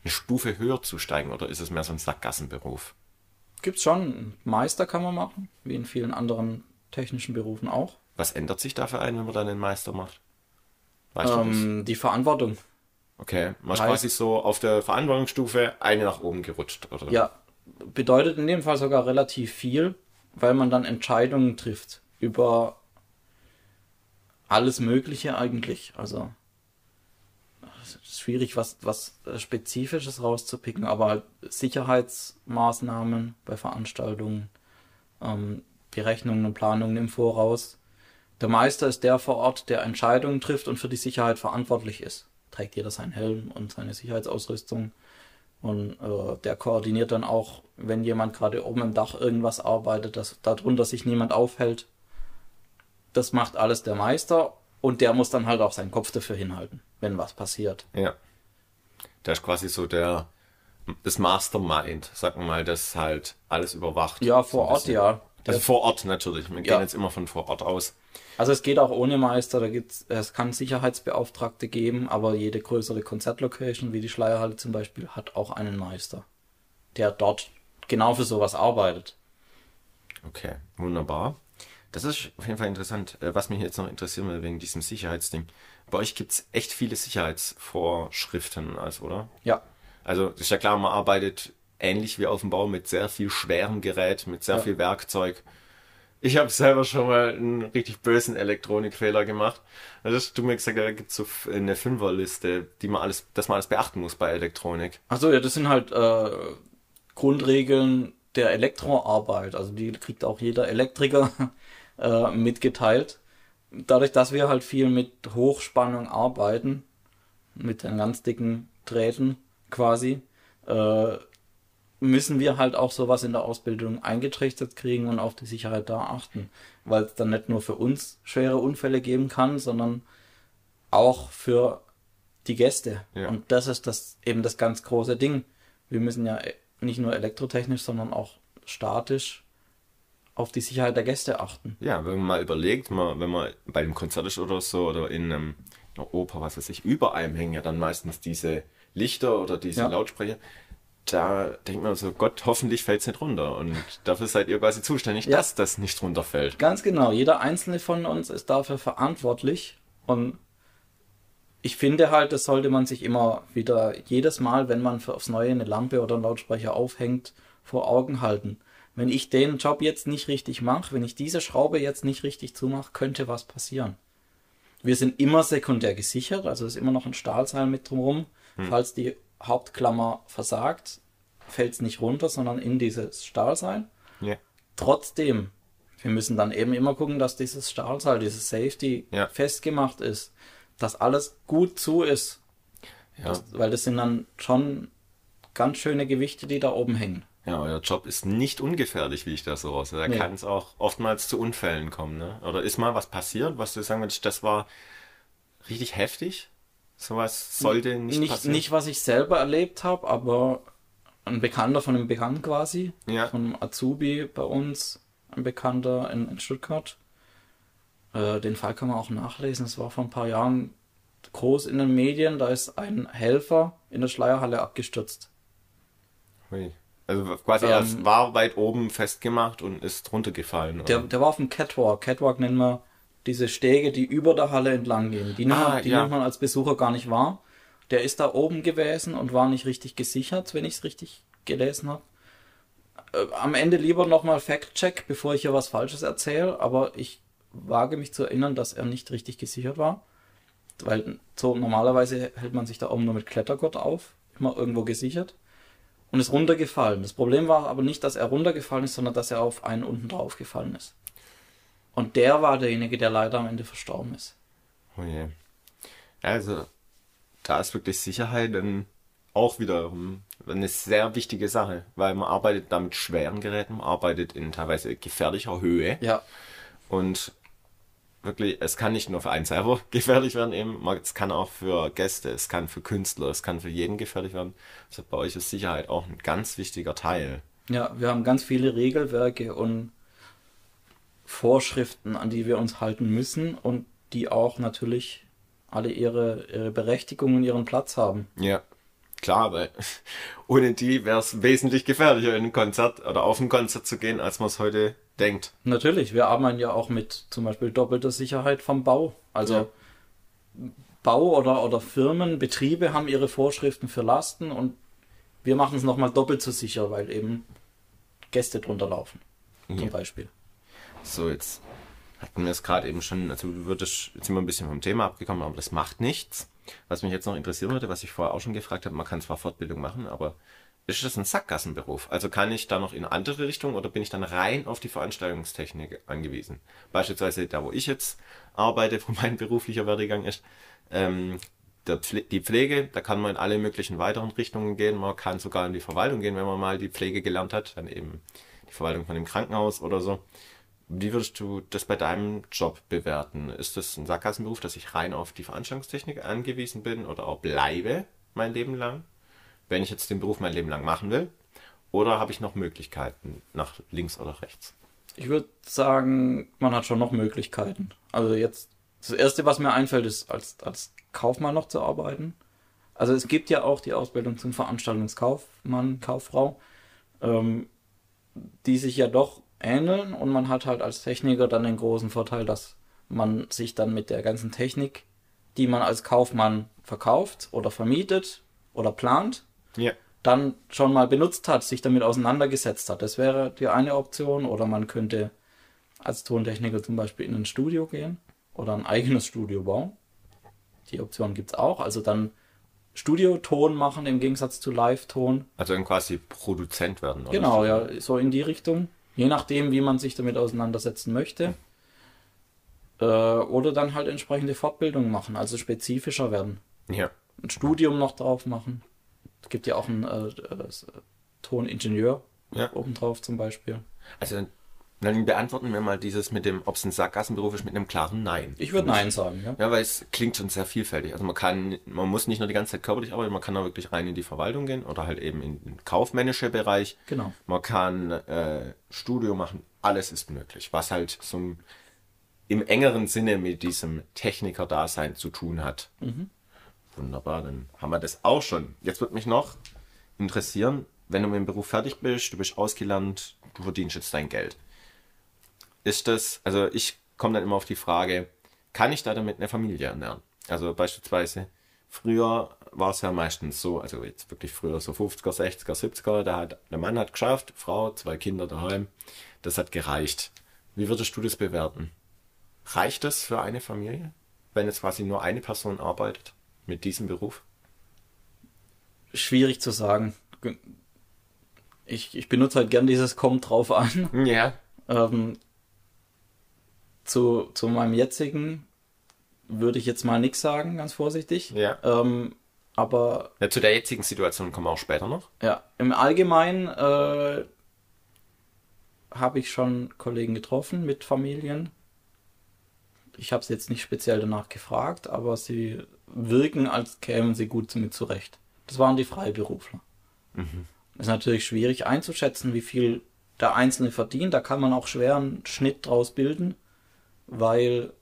eine Stufe höher zu steigen oder ist es mehr so ein Sackgassenberuf? gibt's schon. Meister kann man machen, wie in vielen anderen technischen Berufen auch. Was ändert sich da für einen, wenn man dann einen Meister macht? Weißt? Ähm, die Verantwortung. Okay, man ist heißt- quasi so auf der Verantwortungsstufe eine nach oben gerutscht, oder? Ja, bedeutet in dem Fall sogar relativ viel, weil man dann Entscheidungen trifft über alles Mögliche eigentlich. Also es ist schwierig, was, was Spezifisches rauszupicken, aber halt Sicherheitsmaßnahmen bei Veranstaltungen, ähm, Berechnungen und Planungen im Voraus. Der Meister ist der vor Ort, der Entscheidungen trifft und für die Sicherheit verantwortlich ist. Trägt jeder seinen Helm und seine Sicherheitsausrüstung. Und äh, der koordiniert dann auch, wenn jemand gerade oben im Dach irgendwas arbeitet, dass darunter sich niemand aufhält. Das macht alles der Meister und der muss dann halt auch seinen Kopf dafür hinhalten, wenn was passiert. Ja. Der ist quasi so der das Mastermind, sagen wir mal, das halt alles überwacht. Ja, So vor ein Ort, ja. Also vor Ort natürlich. Wir Ja. gehen jetzt immer von vor Ort aus. Also es geht auch ohne Meister, da gibt's, es kann Sicherheitsbeauftragte geben, aber jede größere Konzertlocation, wie die Schleierhalle zum Beispiel, hat auch einen Meister, der dort genau für sowas arbeitet. Okay, wunderbar. Das ist auf jeden Fall interessant. Äh, Was mich jetzt noch interessieren will wegen diesem Sicherheitsding. Bei euch gibt's echt viele Sicherheitsvorschriften, also, oder? Ja, Also ist ja klar, man arbeitet ähnlich wie auf dem Bau mit sehr viel schwerem Gerät, mit sehr Ja. viel Werkzeug. Ich habe selber schon mal einen richtig bösen Elektronikfehler gemacht. Also hast du mir gesagt, da gibt's so eine Fünferliste, die man alles, dass man alles beachten muss bei Elektronik. Achso, ja, das sind halt äh, Grundregeln der Elektroarbeit. Also die kriegt auch jeder Elektriker äh, mitgeteilt. Dadurch, dass wir halt viel mit Hochspannung arbeiten, mit den ganz dicken Drähten quasi, äh, müssen wir halt auch sowas in der Ausbildung eingetrichtert kriegen und auf die Sicherheit da achten. Weil es dann nicht nur für uns schwere Unfälle geben kann, sondern auch für die Gäste. Ja. Und das ist das eben das ganz große Ding. Wir müssen ja nicht nur elektrotechnisch, sondern auch statisch auf die Sicherheit der Gäste achten. Ja, wenn man mal überlegt, man, wenn man bei einem Konzert ist oder so oder in einem, einer Oper, was weiß ich, über einem hängen ja dann meistens diese Lichter oder diese Ja. Lautsprecher. Da denkt man so, Gott, hoffentlich fällt's nicht runter. Und dafür seid ihr quasi zuständig, Ja. dass das nicht runterfällt. Ganz genau, jeder einzelne von uns ist dafür verantwortlich und ich finde halt, das sollte man sich immer wieder jedes Mal, wenn man aufs Neue eine Lampe oder einen Lautsprecher aufhängt, vor Augen halten. Wenn ich den Job jetzt nicht richtig mache, wenn ich diese Schraube jetzt nicht richtig zumache, könnte was passieren. Wir sind immer sekundär gesichert, also ist immer noch ein Stahlseil mit drumherum. Falls die Hauptklammer versagt, fällt es nicht runter, sondern in dieses Stahlseil. Ja. Trotzdem, wir müssen dann eben immer gucken, dass dieses Stahlseil, dieses Safety Ja. festgemacht ist, dass alles gut zu ist. Ja. Das, weil das sind dann schon ganz schöne Gewichte, die da oben hängen. ja, euer Job ist nicht ungefährlich, wie ich das so raus. Da Nee. kann es auch oftmals zu Unfällen kommen, ne? Oder ist mal was passiert, was du sagen würdest, das war richtig heftig? Sowas sollte nicht, Nicht, passieren. nicht, was ich selber erlebt habe, aber ein Bekannter von einem Bekannten quasi, Ja. von einem Azubi bei uns, ein Bekannter in, in Stuttgart. Äh, den Fall kann man auch nachlesen. Es war vor ein paar Jahren groß in den Medien. Da ist ein Helfer in der Schleierhalle abgestürzt. Ui. Also quasi Ähm, er war weit oben festgemacht und ist runtergefallen. Der, der war auf dem Catwalk. Catwalk nennen wir diese Stege, die über der Halle entlang gehen. Die, nimmt, Ah, man, die ja. nimmt man als Besucher gar nicht wahr. Der ist da oben gewesen und war nicht richtig gesichert, wenn ich es richtig gelesen habe. Äh, am Ende lieber nochmal Fact-Check, bevor ich hier was Falsches erzähle, aber ich wage mich zu erinnern, dass er nicht richtig gesichert war. Weil so normalerweise hält man sich da oben nur mit Klettergurt auf, immer irgendwo gesichert. Und ist runtergefallen. Das Problem war aber nicht, dass er runtergefallen ist, sondern dass er auf einen unten drauf gefallen ist. Und der war derjenige, der leider am Ende verstorben ist. Oh je. Also, da ist wirklich Sicherheit dann auch wiederum eine sehr wichtige Sache, weil man arbeitet da mit schweren Geräten, man arbeitet in teilweise gefährlicher Höhe Ja, und wirklich, es kann nicht nur für einen selber gefährlich werden eben, es kann auch für Gäste, es kann für Künstler, es kann für jeden gefährlich werden. Also bei euch ist Sicherheit auch ein ganz wichtiger Teil. ja, wir haben ganz viele Regelwerke und Vorschriften, an die wir uns halten müssen und die auch natürlich alle ihre, ihre Berechtigung und ihren Platz haben. Ja, klar, weil ohne die wäre es wesentlich gefährlicher, in ein Konzert oder auf ein Konzert zu gehen, als man es heute denkt. Natürlich, wir arbeiten ja auch mit zum Beispiel doppelter Sicherheit vom Bau. Also Ja. Bau oder, oder Firmen, Betriebe haben ihre Vorschriften für Lasten und wir machen es nochmal doppelt so sicher, weil eben Gäste drunter laufen. Ja. Zum Beispiel. So, jetzt hatten wir es gerade eben schon, also du würdest, jetzt sind wir ein bisschen vom Thema abgekommen, aber das macht nichts. Was mich jetzt noch interessieren würde, was ich vorher auch schon gefragt habe, man kann zwar Fortbildung machen, aber ist das ein Sackgassenberuf? Also kann ich da noch in andere Richtung oder bin ich dann rein auf die Veranstaltungstechnik angewiesen? Beispielsweise da, wo ich jetzt arbeite, wo mein beruflicher Werdegang ist, ähm, Pfle die Pflege, da kann man in alle möglichen weiteren Richtungen gehen. Man kann sogar in die Verwaltung gehen, wenn man mal die Pflege gelernt hat, dann eben die Verwaltung von dem Krankenhaus oder so. Wie würdest du das bei deinem Job bewerten? Ist das ein Sackgassenberuf, dass ich rein auf die Veranstaltungstechnik angewiesen bin oder auch bleibe mein Leben lang? wenn ich jetzt den Beruf mein Leben lang machen will? Oder habe ich noch Möglichkeiten nach links oder rechts? Ich würde sagen, man hat schon noch Möglichkeiten. Also jetzt, das erste, was mir einfällt, ist als, als Kaufmann noch zu arbeiten. Also es gibt ja auch die Ausbildung zum Veranstaltungskaufmann, Kauffrau, ähm, die sich ja doch ähneln und man hat halt als Techniker dann den großen Vorteil, dass man sich dann mit der ganzen Technik, die man als Kaufmann verkauft oder vermietet oder plant, Ja. dann schon mal benutzt hat, sich damit auseinandergesetzt hat. Das wäre die eine Option. Oder man könnte als Tontechniker zum Beispiel in ein Studio gehen oder ein eigenes Studio bauen. Die Option gibt's auch. Also dann Studioton machen im Gegensatz zu Live-Ton. Also dann quasi Produzent werden. Oder Genau, ja, so in die Richtung. Je nachdem, wie man sich damit auseinandersetzen möchte. Äh, oder dann halt entsprechende Fortbildungen machen, also spezifischer werden. Ja. Ein Studium noch drauf machen. Es gibt ja auch einen äh, äh, Toningenieur Ja. obendrauf zum Beispiel. Also dann beantworten wir mal dieses mit dem, ob es ein Sackgassenberuf ist, mit einem klaren Nein. Ich würde Nein sagen, ja. Ja, weil es klingt schon sehr vielfältig. Also man kann, man muss nicht nur die ganze Zeit körperlich arbeiten, man kann auch wirklich rein in die Verwaltung gehen oder halt eben in den kaufmännischen Bereich. Genau. Man kann äh, Studio machen, alles ist möglich, was halt so ein, im engeren Sinne mit diesem Techniker-Dasein zu tun hat. Wunderbar, dann haben wir das auch schon. Jetzt wird mich noch interessieren, wenn du mit dem Beruf fertig bist, du bist ausgelernt, du verdienst jetzt dein Geld. Ist das, also ich komme dann immer auf die Frage, kann ich da damit eine Familie ernähren? Also beispielsweise, früher war es ja meistens so, also jetzt wirklich früher so 50er, 60er, 70er, da hat, der Mann hat geschafft, Frau, zwei Kinder daheim, das hat gereicht. Wie würdest du das bewerten? Reicht das für eine Familie, wenn jetzt quasi nur eine Person arbeitet mit diesem Beruf? Schwierig zu sagen. Ich, ich benutze halt gern dieses kommt drauf an. Ja. Ähm, zu, zu meinem jetzigen würde ich jetzt mal nichts sagen, ganz vorsichtig. Ja. Ähm, aber ja. Zu der jetzigen Situation kommen wir auch später noch. ja, im Allgemeinen äh, habe ich schon Kollegen getroffen mit Familien. Ich habe sie jetzt nicht speziell danach gefragt, aber sie wirken, als kämen sie gut mit zurecht. Das waren die Freiberufler. Ist natürlich schwierig einzuschätzen, wie viel der Einzelne verdient. Da kann man auch schwer einen Schnitt draus bilden, weil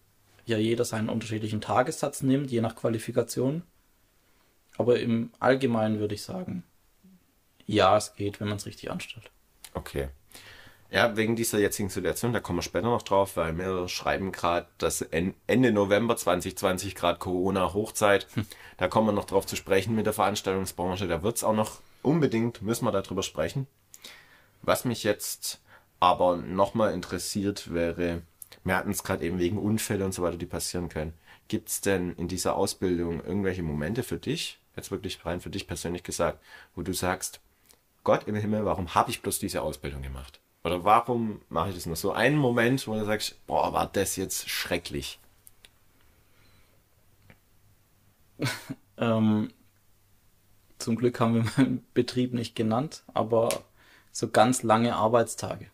ja jeder seinen unterschiedlichen Tagessatz nimmt, je nach Qualifikation. Aber im Allgemeinen würde ich sagen, ja, es geht, wenn man es richtig anstellt. Okay. Ja, wegen dieser jetzigen Situation, da kommen wir später noch drauf, weil wir schreiben gerade, dass en- Ende November 2020 gerade Corona-Hochzeit. Da kommen wir noch drauf zu sprechen mit der Veranstaltungsbranche. Da wird's auch noch unbedingt, müssen wir darüber sprechen. Was mich jetzt aber nochmal interessiert wäre, wir hatten es gerade eben wegen Unfälle und so weiter, die passieren können. Gibt's denn in dieser Ausbildung irgendwelche Momente für dich, jetzt wirklich rein für dich persönlich gesagt, wo du sagst, Gott im Himmel, warum habe ich bloß diese Ausbildung gemacht? Oder warum mache ich das nur so? Einen Moment, wo du sagst, boah, war das jetzt schrecklich. Ähm, zum Glück haben wir meinen Betrieb nicht genannt, aber so ganz lange Arbeitstage.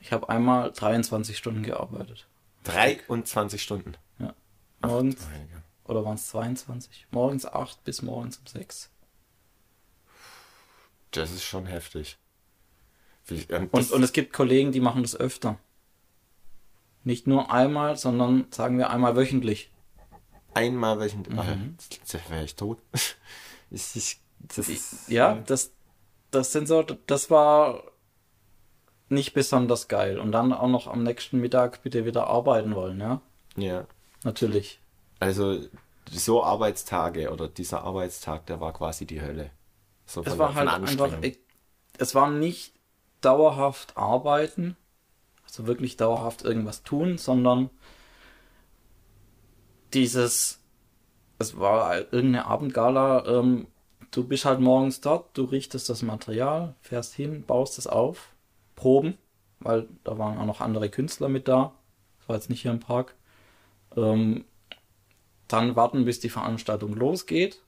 Ich habe einmal 23 Stunden gearbeitet. 23 Stunden. Ja. Morgens, Meine oder waren es 22? Morgens 8 bis morgens um 6. Das ist schon heftig. Wie, ähm, Und, und es gibt Kollegen, die machen das öfter. Nicht nur einmal, sondern sagen wir einmal wöchentlich. einmal welchen. Mhm. Ach, wäre ich tot. Das ist, das Ja, das, das sind so, das war nicht besonders geil. Und dann auch noch am nächsten Mittag bitte wieder arbeiten wollen, ja? Ja. Natürlich. Also, so Arbeitstage oder dieser Arbeitstag, der war quasi die Hölle. So Es war halt einfach, Anstrengung. es war nicht dauerhaft arbeiten, also wirklich dauerhaft irgendwas tun, sondern dieses, es war halt irgendeine Abendgala, ähm, du bist halt morgens dort, du richtest das Material, fährst hin, baust es auf, Proben, weil da waren auch noch andere Künstler mit da, das war jetzt nicht hier im Park, ähm, dann warten, bis die Veranstaltung losgeht,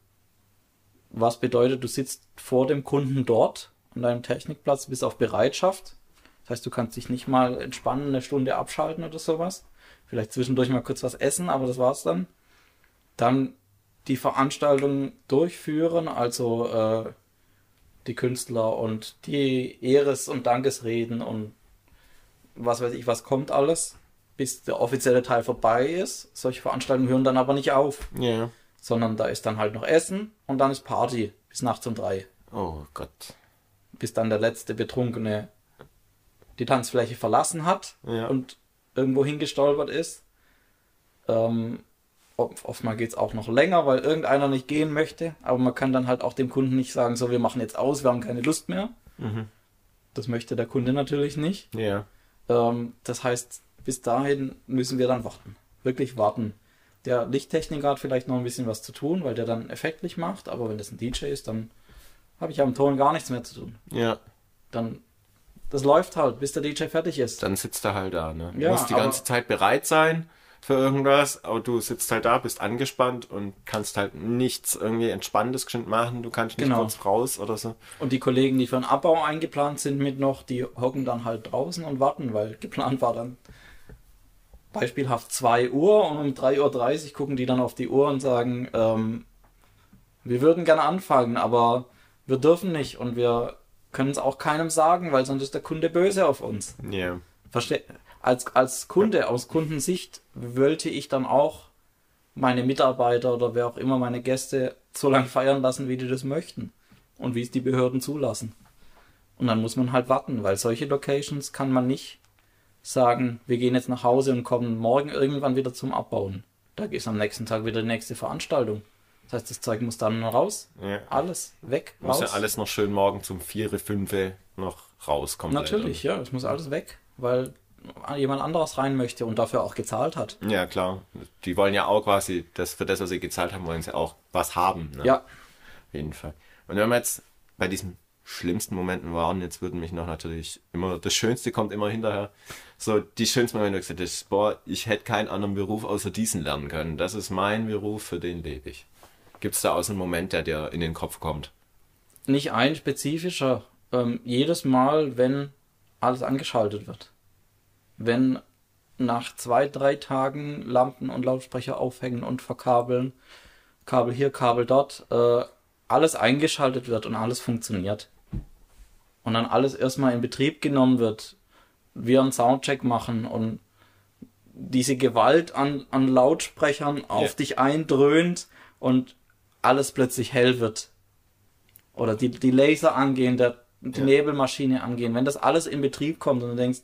was bedeutet, du sitzt vor dem Kunden dort an deinem Technikplatz, bist auf Bereitschaft. Das heißt, du kannst dich nicht mal entspannen, eine Stunde abschalten oder sowas. Vielleicht zwischendurch mal kurz was essen, aber das war's dann. Dann die Veranstaltung durchführen, also äh, die Künstler und die Ehres- und Dankesreden und was weiß ich, was kommt alles, bis der offizielle Teil vorbei ist. Solche Veranstaltungen hören dann aber nicht auf, Ja. sondern da ist dann halt noch Essen und dann ist Party bis nachts um drei, Oh Gott. bis dann der letzte Betrunkene die Tanzfläche verlassen hat Ja. und irgendwo hingestolpert ist. Ähm, oftmal geht es auch noch länger, weil irgendeiner nicht gehen möchte, aber man kann dann halt auch dem Kunden nicht sagen, so wir machen jetzt aus, wir haben keine Lust mehr. Mhm. Das möchte der Kunde natürlich nicht. Ja. Ähm, das heißt, bis dahin müssen wir dann warten. Wirklich warten. Der Lichttechniker hat vielleicht noch ein bisschen was zu tun, weil der dann effektlich macht, aber wenn das ein DJ ist, dann habe ich am Ton gar nichts mehr zu tun. Ja. Dann, das läuft halt, bis der DJ fertig ist. Dann sitzt er halt da, ne? Ja, musst die ganze Zeit bereit sein für irgendwas, aber du sitzt halt da, bist angespannt und kannst halt nichts irgendwie Entspannendes geschwind machen. Du kannst nicht Genau. kurz raus oder so. Und die Kollegen, die für den Abbau eingeplant sind mit noch, die hocken dann halt draußen und warten, weil geplant war dann beispielhaft 2 Uhr und um 3.30 Uhr gucken die dann auf die Uhr und sagen, ähm, wir würden gerne anfangen, aber wir dürfen nicht und wir können es auch keinem sagen, weil sonst ist der Kunde böse auf uns. Ja. Verste als, als Kunde, aus Kundensicht, wollte ich dann auch meine Mitarbeiter oder wer auch immer meine Gäste so lange feiern lassen, wie die das möchten. Und wie es die Behörden zulassen. Und dann muss man halt warten, weil solche Locations kann man nicht sagen, wir gehen jetzt nach Hause und kommen morgen irgendwann wieder zum Abbauen. Da ist am nächsten Tag wieder die nächste Veranstaltung. Das heißt, das Zeug muss dann raus. ja. Alles weg, Muss raus. ja alles noch schön morgen zum 4, 5 noch rauskommen. Natürlich, ja, es muss alles weg, weil jemand anderes rein möchte und dafür auch gezahlt hat. Ja, klar. Die wollen ja auch quasi, das, für das, was sie gezahlt haben, wollen sie auch was haben. Ne? Ja, Auf jeden Fall. Und wenn wir jetzt bei diesen schlimmsten Momenten waren, jetzt würden mich noch natürlich immer, das Schönste kommt immer hinterher, so die schönsten Momente, wo ich gesagt habe, boah, ich hätte keinen anderen Beruf außer diesen lernen können. Das ist mein Beruf, für den lebe ich. Gibt es da auch so einen Moment, der dir in den Kopf kommt? nicht ein spezifischer. Ähm, jedes Mal, wenn alles angeschaltet wird. Wenn nach zwei, drei Tagen Lampen und Lautsprecher aufhängen und verkabeln, Kabel hier, Kabel dort, äh, alles eingeschaltet wird und alles funktioniert. Und dann alles erstmal in Betrieb genommen wird, wir einen Soundcheck machen und diese Gewalt an, an Lautsprechern auf Ja. dich eindröhnt und alles plötzlich hell wird. Oder die, die Laser angehen, der, die Ja. Nebelmaschine angehen. Wenn das alles in Betrieb kommt und du denkst,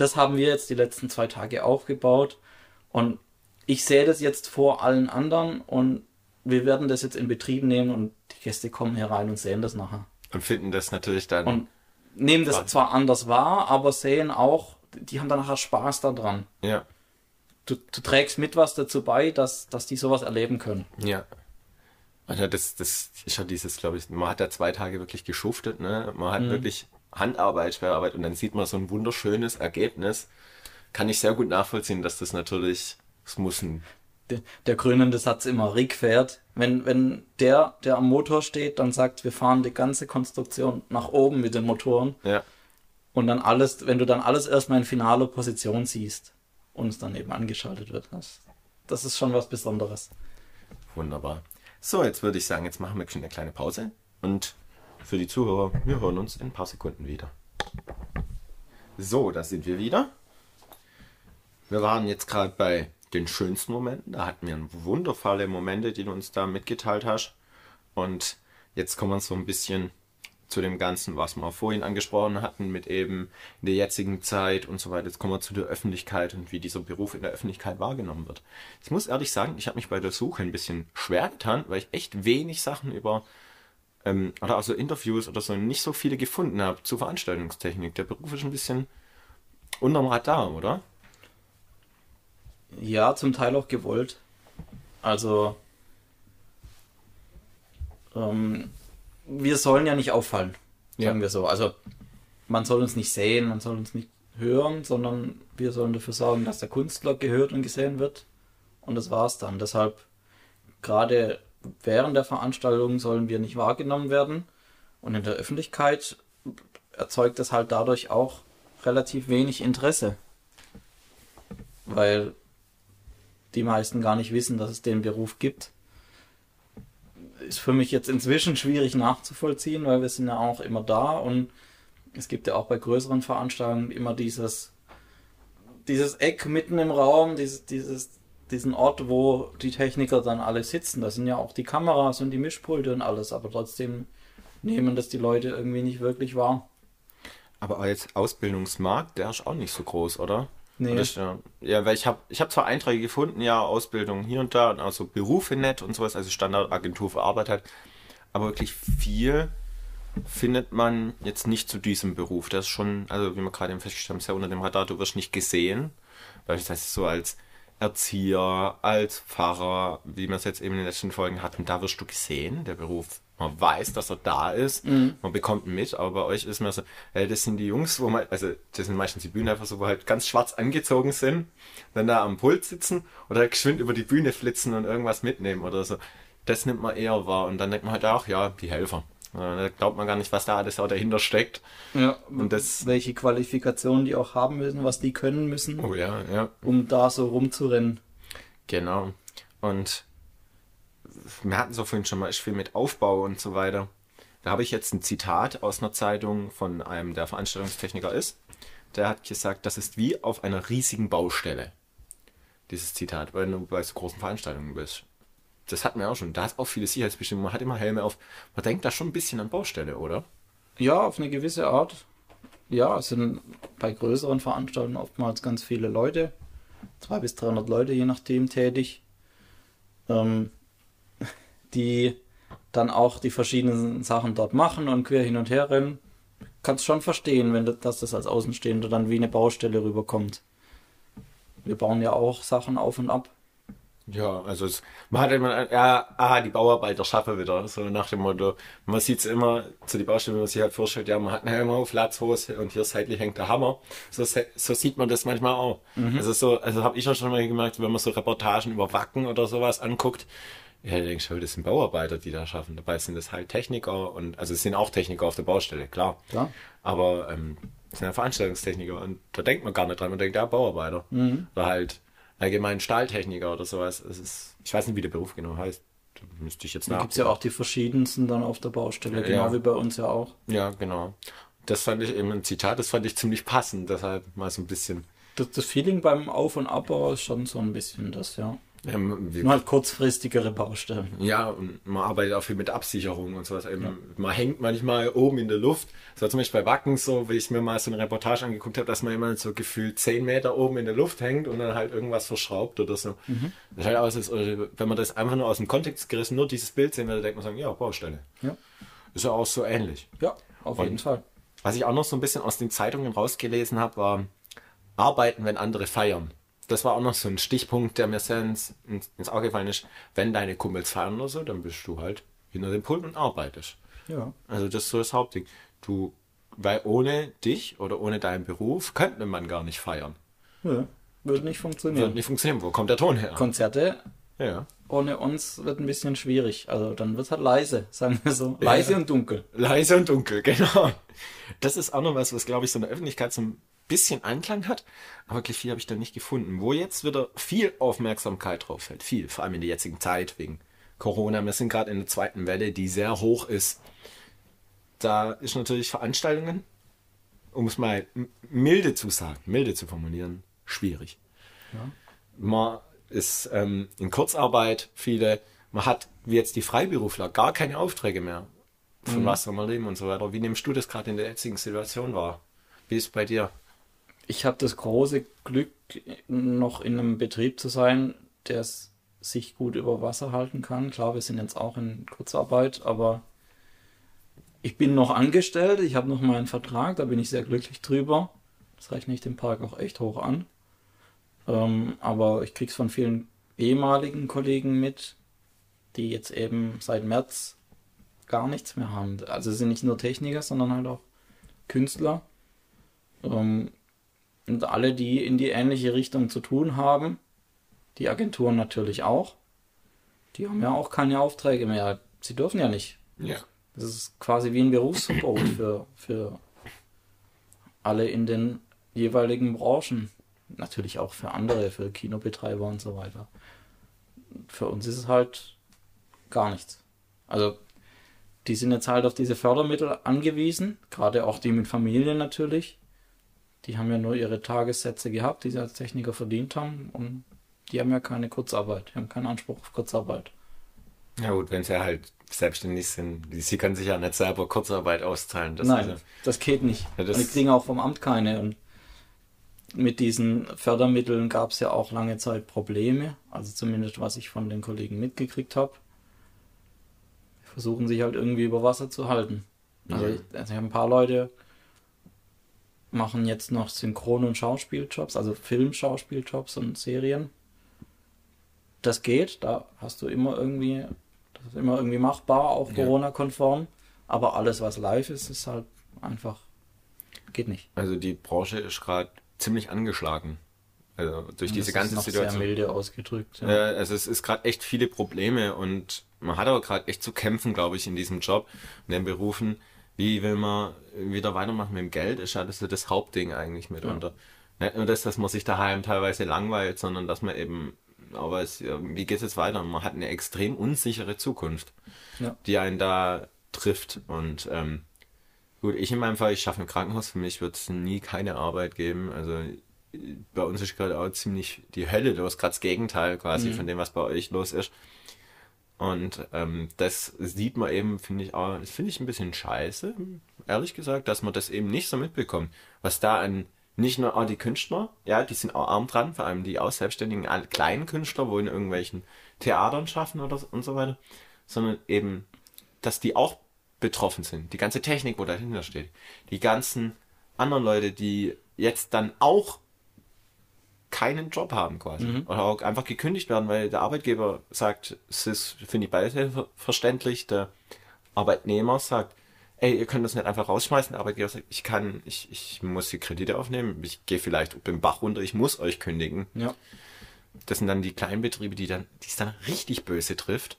das haben wir jetzt die letzten zwei Tage aufgebaut und ich sehe das jetzt vor allen anderen und wir werden das jetzt in Betrieb nehmen und die Gäste kommen hier rein und sehen das nachher. Und finden das natürlich dann. Und nehmen das zwar anders wahr, aber sehen auch, die haben dann nachher Spaß daran. ja, Du, du trägst mit was dazu bei, dass, dass die sowas erleben können. ja. Also das, das ist ja dieses, glaube ich, man hat da zwei Tage wirklich geschuftet, ne? Man hat wirklich Handarbeit, Schwerarbeit und dann sieht man so ein wunderschönes Ergebnis. Kann ich sehr gut nachvollziehen, dass das natürlich, es muss ein Der, der krönende Satz immer, Rick fährt. Wenn, wenn der, der am Motor steht, dann sagt, wir fahren die ganze Konstruktion nach oben mit den Motoren Ja, und dann alles, wenn du dann alles erstmal in finaler Position siehst und es dann eben angeschaltet wird, das, das ist schon was Besonderes. wunderbar. So, jetzt würde ich sagen, jetzt machen wir schon eine kleine Pause. Und für die Zuhörer, wir hören uns in ein paar Sekunden wieder. So, da sind wir wieder. Wir waren jetzt gerade bei den schönsten Momenten. Da hatten wir wundervolle Momente, die du uns da mitgeteilt hast. Und jetzt kommen wir so ein bisschen zu dem Ganzen, was wir vorhin angesprochen hatten, mit eben der jetzigen Zeit und so weiter. Jetzt kommen wir zu der Öffentlichkeit und wie dieser Beruf in der Öffentlichkeit wahrgenommen wird. Ich muss ehrlich sagen, ich habe mich bei der Suche ein bisschen schwer getan, weil ich echt wenig Sachen über ähm, oder also Interviews oder so nicht so viele gefunden habe zu Veranstaltungstechnik. Der Beruf ist ein bisschen unterm Radar, oder? Ja, zum Teil auch gewollt. Also, ähm, wir sollen ja nicht auffallen, sagen Ja. wir so. Also, man soll uns nicht sehen, man soll uns nicht hören, sondern wir sollen dafür sorgen, dass der Künstler gehört und gesehen wird. Und das war's dann. Deshalb, gerade während der Veranstaltung sollen wir nicht wahrgenommen werden. Und in der Öffentlichkeit erzeugt das halt dadurch auch relativ wenig Interesse. Weil die meisten gar nicht wissen, dass es den Beruf gibt. ist für mich jetzt inzwischen schwierig nachzuvollziehen, weil wir sind ja auch immer da und es gibt ja auch bei größeren Veranstaltungen immer dieses, dieses Eck mitten im Raum, dieses, dieses, diesen Ort, wo die Techniker dann alle sitzen. Da sind ja auch die Kameras und die Mischpulte und alles, aber trotzdem nehmen das die Leute irgendwie nicht wirklich wahr. Aber als Ausbildungsmarkt, der ist auch nicht so groß, oder? Nee. Oder ist der- ja, weil ich habe ich hab zwar Einträge gefunden, ja, Ausbildung hier und da, also Berufe nett und sowas, also Standardagentur für Arbeit halt, aber wirklich viel findet man jetzt nicht zu diesem Beruf. Das ist schon, also wie wir gerade festgestellt haben, sehr unter dem Radar, du wirst nicht gesehen. Beispielsweise so als Erzieher, als Pfarrer, wie wir es jetzt eben in den letzten Folgen hatten, da wirst du gesehen, der Beruf. Man weiß, dass er da ist, man bekommt ihn mit, aber bei euch ist mir so, äh, das sind die Jungs, wo man, also das sind meistens die Bühnenhelfer, so, wo halt ganz schwarz angezogen sind, dann da am Pult sitzen oder geschwind über die Bühne flitzen und irgendwas mitnehmen oder so. Das nimmt man eher wahr und dann denkt man halt auch, ja, die Helfer. Da glaubt man gar nicht, was da alles auch dahinter steckt. Ja, Und das- welche Qualifikationen die auch haben müssen, was die können müssen, Oh ja, ja. um da so rumzurennen. Genau. Und wir hatten so vorhin schon mal viel mit Aufbau und so weiter. Da habe ich jetzt ein Zitat aus einer Zeitung von einem, der Veranstaltungstechniker ist. Der hat gesagt, das ist wie auf einer riesigen Baustelle. Dieses Zitat, wenn du bei so großen Veranstaltungen bist. Das hatten wir auch schon. Da ist auch viele Sicherheitsbestimmungen. Man hat immer Helme auf. Man denkt da schon ein bisschen an Baustelle, oder? Ja, auf eine gewisse Art. Ja, es sind bei größeren Veranstaltungen oftmals ganz viele Leute, 200 bis 300 Leute je nachdem tätig, ähm, die dann auch die verschiedenen Sachen dort machen und quer hin und her rennen. Kannst schon verstehen, wenn das, dass das als Außenstehender dann wie eine Baustelle rüberkommt. Wir bauen ja auch Sachen auf und ab. Ja, also es, man hat immer, ja, ah, die Bauarbeiter schaffen wieder, so nach dem Motto. Man sieht es immer zu die Baustelle, wenn man sich halt vorstellt, ja, man hat einen Helm auf, Latzhose und hier seitlich hängt der Hammer. So, so sieht man das manchmal auch. Also so, also habe ich auch schon mal gemerkt, wenn man so Reportagen über Wacken oder sowas anguckt, ja, da denkst du, das sind Bauarbeiter, die da schaffen. Dabei sind es halt Techniker und, also es sind auch Techniker auf der Baustelle, klar. Klar. Aber ähm, das sind ja Veranstaltungstechniker und da denkt man gar nicht dran. Man denkt, ja, Bauarbeiter. Oder halt allgemein Stahltechniker oder sowas. Es ist, ich weiß nicht, wie der Beruf genau heißt. Da müsste ich jetzt Da nach. gibt es ja auch die verschiedensten dann auf der Baustelle, Ja. genau wie bei uns ja auch. Ja, genau. Das fand ich eben ein Zitat, das fand ich ziemlich passend. Deshalb mal so ein bisschen. Das, das Feeling beim Auf- und Abbau ist schon so ein bisschen das, ja. Ähm, wie, Nur halt kurzfristigere Baustellen. Ja, und man arbeitet auch viel mit Absicherung und sowas. Eben, Man hängt manchmal oben in der Luft. Das war zum Beispiel bei Wacken so, wie ich mir mal so eine Reportage angeguckt habe, dass man immer so gefühlt 10 Meter oben in der Luft hängt und dann halt irgendwas verschraubt oder so. Das schaut aus, als, oder wenn man das einfach nur aus dem Kontext gerissen, nur dieses Bild sehen würde, denkt man sagen, ja, Baustelle. Ja, Ist ja auch so ähnlich. ja auf Und- jeden Fall. Was ich auch noch so ein bisschen aus den Zeitungen rausgelesen habe, war Arbeiten, wenn andere feiern. Das war auch noch so ein Stichpunkt, der mir sehr ins, ins, Auge gefallen ist. Wenn deine Kumpels feiern oder so, dann bist du halt hinter dem Pult und arbeitest. Ja. Also das ist so das Hauptding. Du, weil ohne dich oder ohne deinen Beruf könnte man gar nicht feiern. ja. Würde nicht Würde funktionieren. nicht funktionieren. Wo kommt der Ton her? Konzerte Ja. ohne uns wird ein bisschen schwierig. Also dann wird es halt leise, sagen wir so. Leise und dunkel. Leise und dunkel, genau. Das ist auch noch was, was glaube ich so in der Öffentlichkeit so ein bisschen Anklang hat, aber wirklich viel habe ich da nicht gefunden. Wo jetzt wieder viel Aufmerksamkeit drauf fällt, viel, vor allem in der jetzigen Zeit wegen Corona. Wir sind gerade in der zweiten Welle, die sehr hoch ist. Da ist natürlich Veranstaltungen, um es mal milde zu sagen, milde zu formulieren, schwierig. Man ist ähm, in Kurzarbeit, viele, man hat, wie jetzt die Freiberufler, gar keine Aufträge mehr. Von was soll man leben und so weiter. Wie nimmst du das gerade in der jetzigen Situation wahr? Wie ist es bei dir? Ich habe das große Glück, noch in einem Betrieb zu sein, der es sich gut über Wasser halten kann. Klar, wir sind jetzt auch in Kurzarbeit, aber ich bin noch angestellt, ich habe noch meinen Vertrag, da bin ich sehr glücklich drüber. Das rechne ich dem Park auch echt hoch an. Ähm, aber ich krieg's von vielen ehemaligen Kollegen mit, die jetzt eben seit März gar nichts mehr haben. Also es sind nicht nur Techniker, sondern halt auch Künstler. Ähm, und alle, die in die ähnliche Richtung zu tun haben, die Agenturen natürlich auch, die haben ja auch keine Aufträge mehr. Sie dürfen ja nicht. Ja. Das ist quasi wie ein Berufsverbot für, für alle in den jeweiligen Branchen. Natürlich auch für andere, für Kinobetreiber und so weiter. Für uns ist es halt gar nichts. Also die sind jetzt halt auf diese Fördermittel angewiesen, gerade auch die mit Familien natürlich. Die haben ja nur ihre Tagessätze gehabt, die sie als Techniker verdient haben und die haben ja keine Kurzarbeit, die haben keinen Anspruch auf Kurzarbeit. Ja gut, wenn sie halt selbstständig sind, sie können sich ja nicht selber Kurzarbeit auszahlen. Das Nein, ja, das geht nicht. Ja, das und die kriegen auch vom Amt keine. Und mit diesen Fördermitteln gab es ja auch lange Zeit Probleme, also zumindest was ich von den Kollegen mitgekriegt habe. Versuchen sich halt irgendwie über Wasser zu halten. Also, ich, also ich habe ein paar Leute machen jetzt noch Synchron- und Schauspieljobs, also Film-Schauspieljobs und Serien. Das geht, da hast du immer irgendwie, das ist immer irgendwie machbar, auch ja. Corona-konform. Aber alles, was live ist, ist halt einfach, geht nicht. Also die Branche ist gerade ziemlich angeschlagen. Also durch und diese ganze ist Situation. Sehr milde ausgedrückt. Ja. Äh, also es ist gerade echt viele Probleme und man hat aber gerade echt zu kämpfen, glaube ich, in diesem Job, in den Berufen. Wie will man wieder weitermachen mit dem Geld? Ist ja das, das Hauptding eigentlich mitunter. Ja. Nicht nur das, dass man sich daheim teilweise langweilt, sondern dass man eben, aber es, wie geht es jetzt weiter? Man hat eine extrem unsichere Zukunft, ja. die einen da trifft. Und ähm, gut, ich in meinem Fall, ich schaffe im Krankenhaus, für mich wird es nie keine Arbeit geben. Also bei uns ist gerade auch ziemlich die Hölle los, gerade das Gegenteil quasi mhm. von dem, was bei euch los ist. Und ähm, das sieht man eben, finde ich auch, das finde ich ein bisschen scheiße, ehrlich gesagt, dass man das eben nicht so mitbekommt. Was da an nicht nur auch die Künstler, ja, die sind auch arm dran, vor allem die auch selbstständigen kleinen Künstler, wo in irgendwelchen Theatern schaffen oder und so weiter, sondern eben, dass die auch betroffen sind. Die ganze Technik, wo dahinter steht. Die ganzen anderen Leute, die jetzt dann auch keinen Job haben quasi. Mhm. Oder auch einfach gekündigt werden, weil der Arbeitgeber sagt, es ist, finde ich beides verständlich, der Arbeitnehmer sagt, ey, ihr könnt das nicht einfach rausschmeißen. Der Arbeitgeber sagt, ich kann, ich, ich muss die Kredite aufnehmen, ich gehe vielleicht den Bach runter, ich muss euch kündigen. Ja. Das sind dann die kleinen Betriebe, die dann, die es dann richtig böse trifft.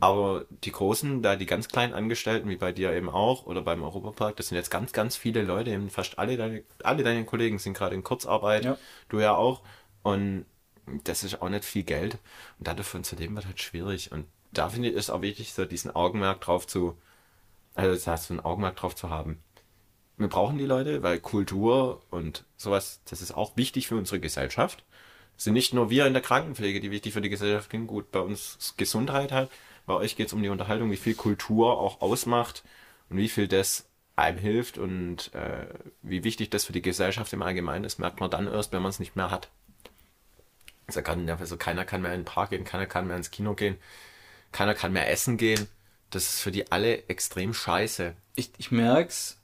Aber die großen, da die ganz kleinen Angestellten, wie bei dir eben auch, oder beim Europapark, das sind jetzt ganz, ganz viele Leute, eben fast alle deine, alle deine Kollegen sind gerade in Kurzarbeit, ja. du ja auch. Und das ist auch nicht viel Geld. Und davon zu leben wird halt schwierig. Und da finde ich es auch wichtig, so diesen Augenmerk drauf zu, also das heißt, so ein Augenmerk drauf zu haben. Wir brauchen die Leute, weil Kultur und sowas, das ist auch wichtig für unsere Gesellschaft. Es sind nicht nur wir in der Krankenpflege, die wichtig für die Gesellschaft sind. Gut, bei uns Gesundheit halt, bei euch geht es um die Unterhaltung, wie viel Kultur auch ausmacht und wie viel das einem hilft und äh, wie wichtig das für die Gesellschaft im Allgemeinen ist, merkt man dann erst, wenn man es nicht mehr hat. Also, kann, also keiner kann mehr in den Park gehen, keiner kann mehr ins Kino gehen, keiner kann mehr essen gehen. Das ist für die alle extrem scheiße. Ich, ich merk's,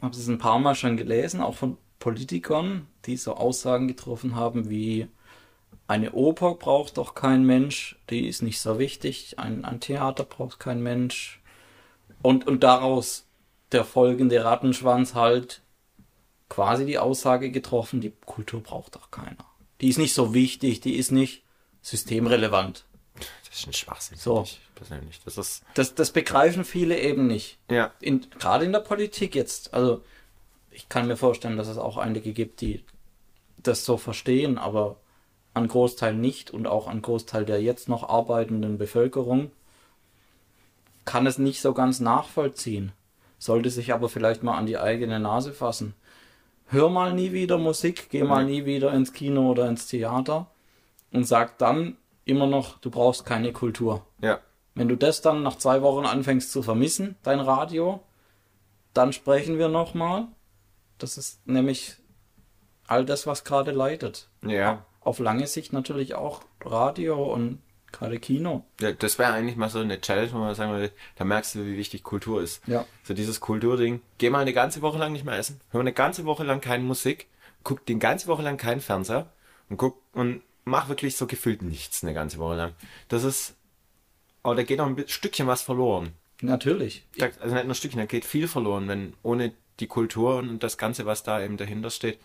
habe es ein paar Mal schon gelesen, auch von Politikern, die so Aussagen getroffen haben wie eine Oper braucht doch kein Mensch, die ist nicht so wichtig, ein, ein Theater braucht kein Mensch. Und, und daraus der folgende Rattenschwanz halt quasi die Aussage getroffen, die Kultur braucht doch keiner. Die ist nicht so wichtig, die ist nicht systemrelevant. Das ist ein Schwachsinn. So. persönlich. Das, ist das, das begreifen viele eben nicht. Ja. In, gerade in der Politik jetzt. Also, ich kann mir vorstellen, dass es auch einige gibt, die das so verstehen, aber an Großteil nicht und auch an Großteil der jetzt noch arbeitenden Bevölkerung kann es nicht so ganz nachvollziehen, sollte sich aber vielleicht mal an die eigene Nase fassen. Hör mal nie wieder Musik, geh mal nie wieder ins Kino oder ins Theater und sag dann immer noch, du brauchst keine Kultur. Ja. Wenn du das dann nach zwei Wochen anfängst zu vermissen, dein Radio, dann sprechen wir nochmal. Das ist nämlich all das, was gerade leidet. Ja auf lange Sicht natürlich auch Radio und gerade Kino. Ja, das wäre eigentlich mal so eine Challenge, wo man sagen würde, da merkst du, wie wichtig Kultur ist. Ja. So dieses Kulturding. Geh mal eine ganze Woche lang nicht mehr essen, hör eine ganze Woche lang keine Musik, guck die ganze Woche lang keinen Fernseher und guck und mach wirklich so gefühlt nichts eine ganze Woche lang. Das ist, aber da geht noch ein Stückchen was verloren. Natürlich. Also nicht nur ein Stückchen, da geht viel verloren, wenn ohne die Kultur und das Ganze, was da eben dahinter steht,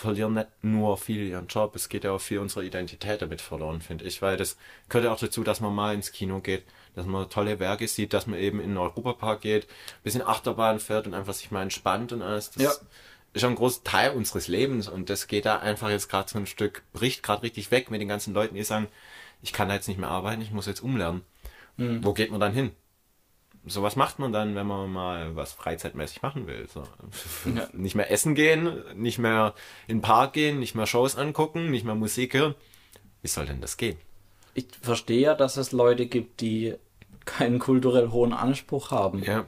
verlieren nicht nur viel ihren Job, es geht ja auch viel unserer Identität damit verloren, finde ich, weil das gehört ja auch dazu, dass man mal ins Kino geht, dass man tolle Werke sieht, dass man eben in den Europapark geht, ein bisschen Achterbahn fährt und einfach sich mal entspannt und alles. Das ja. ist schon ein großer Teil unseres Lebens und das geht da einfach jetzt gerade so ein Stück, bricht gerade richtig weg mit den ganzen Leuten, die sagen, ich kann da jetzt nicht mehr arbeiten, ich muss jetzt umlernen. Mhm. Wo geht man dann hin? Sowas macht man dann, wenn man mal was freizeitmäßig machen will. So. Ja. Nicht mehr essen gehen, nicht mehr in den Park gehen, nicht mehr Shows angucken, nicht mehr Musik hören. Wie soll denn das gehen? Ich verstehe ja, dass es Leute gibt, die keinen kulturell hohen Anspruch haben. Ja.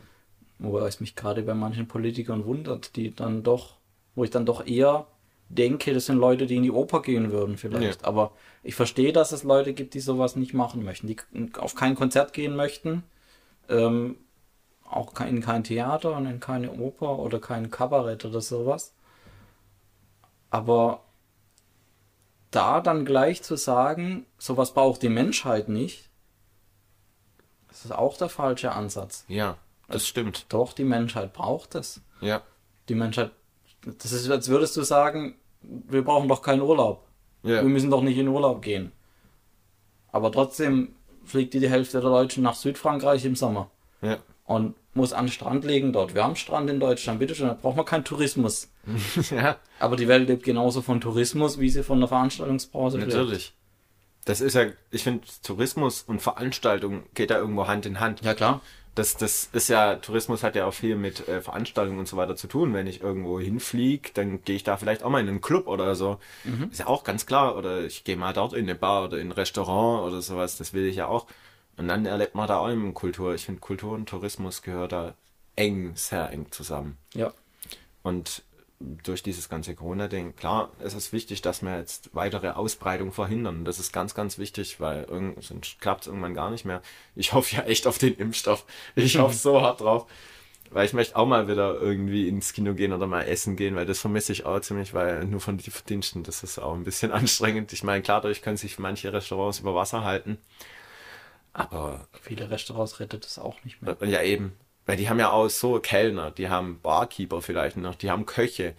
Wobei es mich gerade bei manchen Politikern wundert, die dann doch, wo ich dann doch eher denke, das sind Leute, die in die Oper gehen würden vielleicht. Ja. Aber ich verstehe, dass es Leute gibt, die sowas nicht machen möchten, die auf kein Konzert gehen möchten, ähm, auch in kein Theater und in keine Oper oder kein Kabarett oder sowas. Aber da dann gleich zu sagen, sowas braucht die Menschheit nicht, das ist auch der falsche Ansatz. Ja, das stimmt. Doch, die Menschheit braucht es. Ja. Die Menschheit, das ist, als würdest du sagen, wir brauchen doch keinen Urlaub. Ja. Wir müssen doch nicht in Urlaub gehen. Aber trotzdem fliegt die Hälfte der Deutschen nach Südfrankreich im Sommer. Ja. Und muss an den Strand legen dort. Wir haben Strand in Deutschland, bitteschön, da braucht man keinen Tourismus. ja. Aber die Welt lebt genauso von Tourismus, wie sie von der Veranstaltungsbranche lebt. Natürlich. Das ist ja, ich finde, Tourismus und Veranstaltung geht da irgendwo Hand in Hand. Ja, klar. Das, das ist ja, Tourismus hat ja auch viel mit äh, Veranstaltungen und so weiter zu tun. Wenn ich irgendwo hinfliege, dann gehe ich da vielleicht auch mal in einen Club oder so. Mhm. Ist ja auch ganz klar. Oder ich gehe mal dort in eine Bar oder in ein Restaurant oder sowas. Das will ich ja auch. Und dann erlebt man da auch immer Kultur. Ich finde, Kultur und Tourismus gehört da eng, sehr eng zusammen. Ja. Und durch dieses ganze Corona-Ding, klar, es ist wichtig, dass wir jetzt weitere Ausbreitung verhindern. Das ist ganz, ganz wichtig, weil irgend, sonst klappt es irgendwann gar nicht mehr. Ich hoffe ja echt auf den Impfstoff. Ich hoffe so hart drauf. Weil ich möchte auch mal wieder irgendwie ins Kino gehen oder mal essen gehen, weil das vermisse ich auch ziemlich, weil nur von den Verdiensten, das ist auch ein bisschen anstrengend. Ich meine, klar, dadurch können sich manche Restaurants über Wasser halten. Aber. Viele Restaurants rettet es auch nicht mehr. Ja, eben. Weil die haben ja auch so Kellner, die haben Barkeeper vielleicht noch, die haben Köche.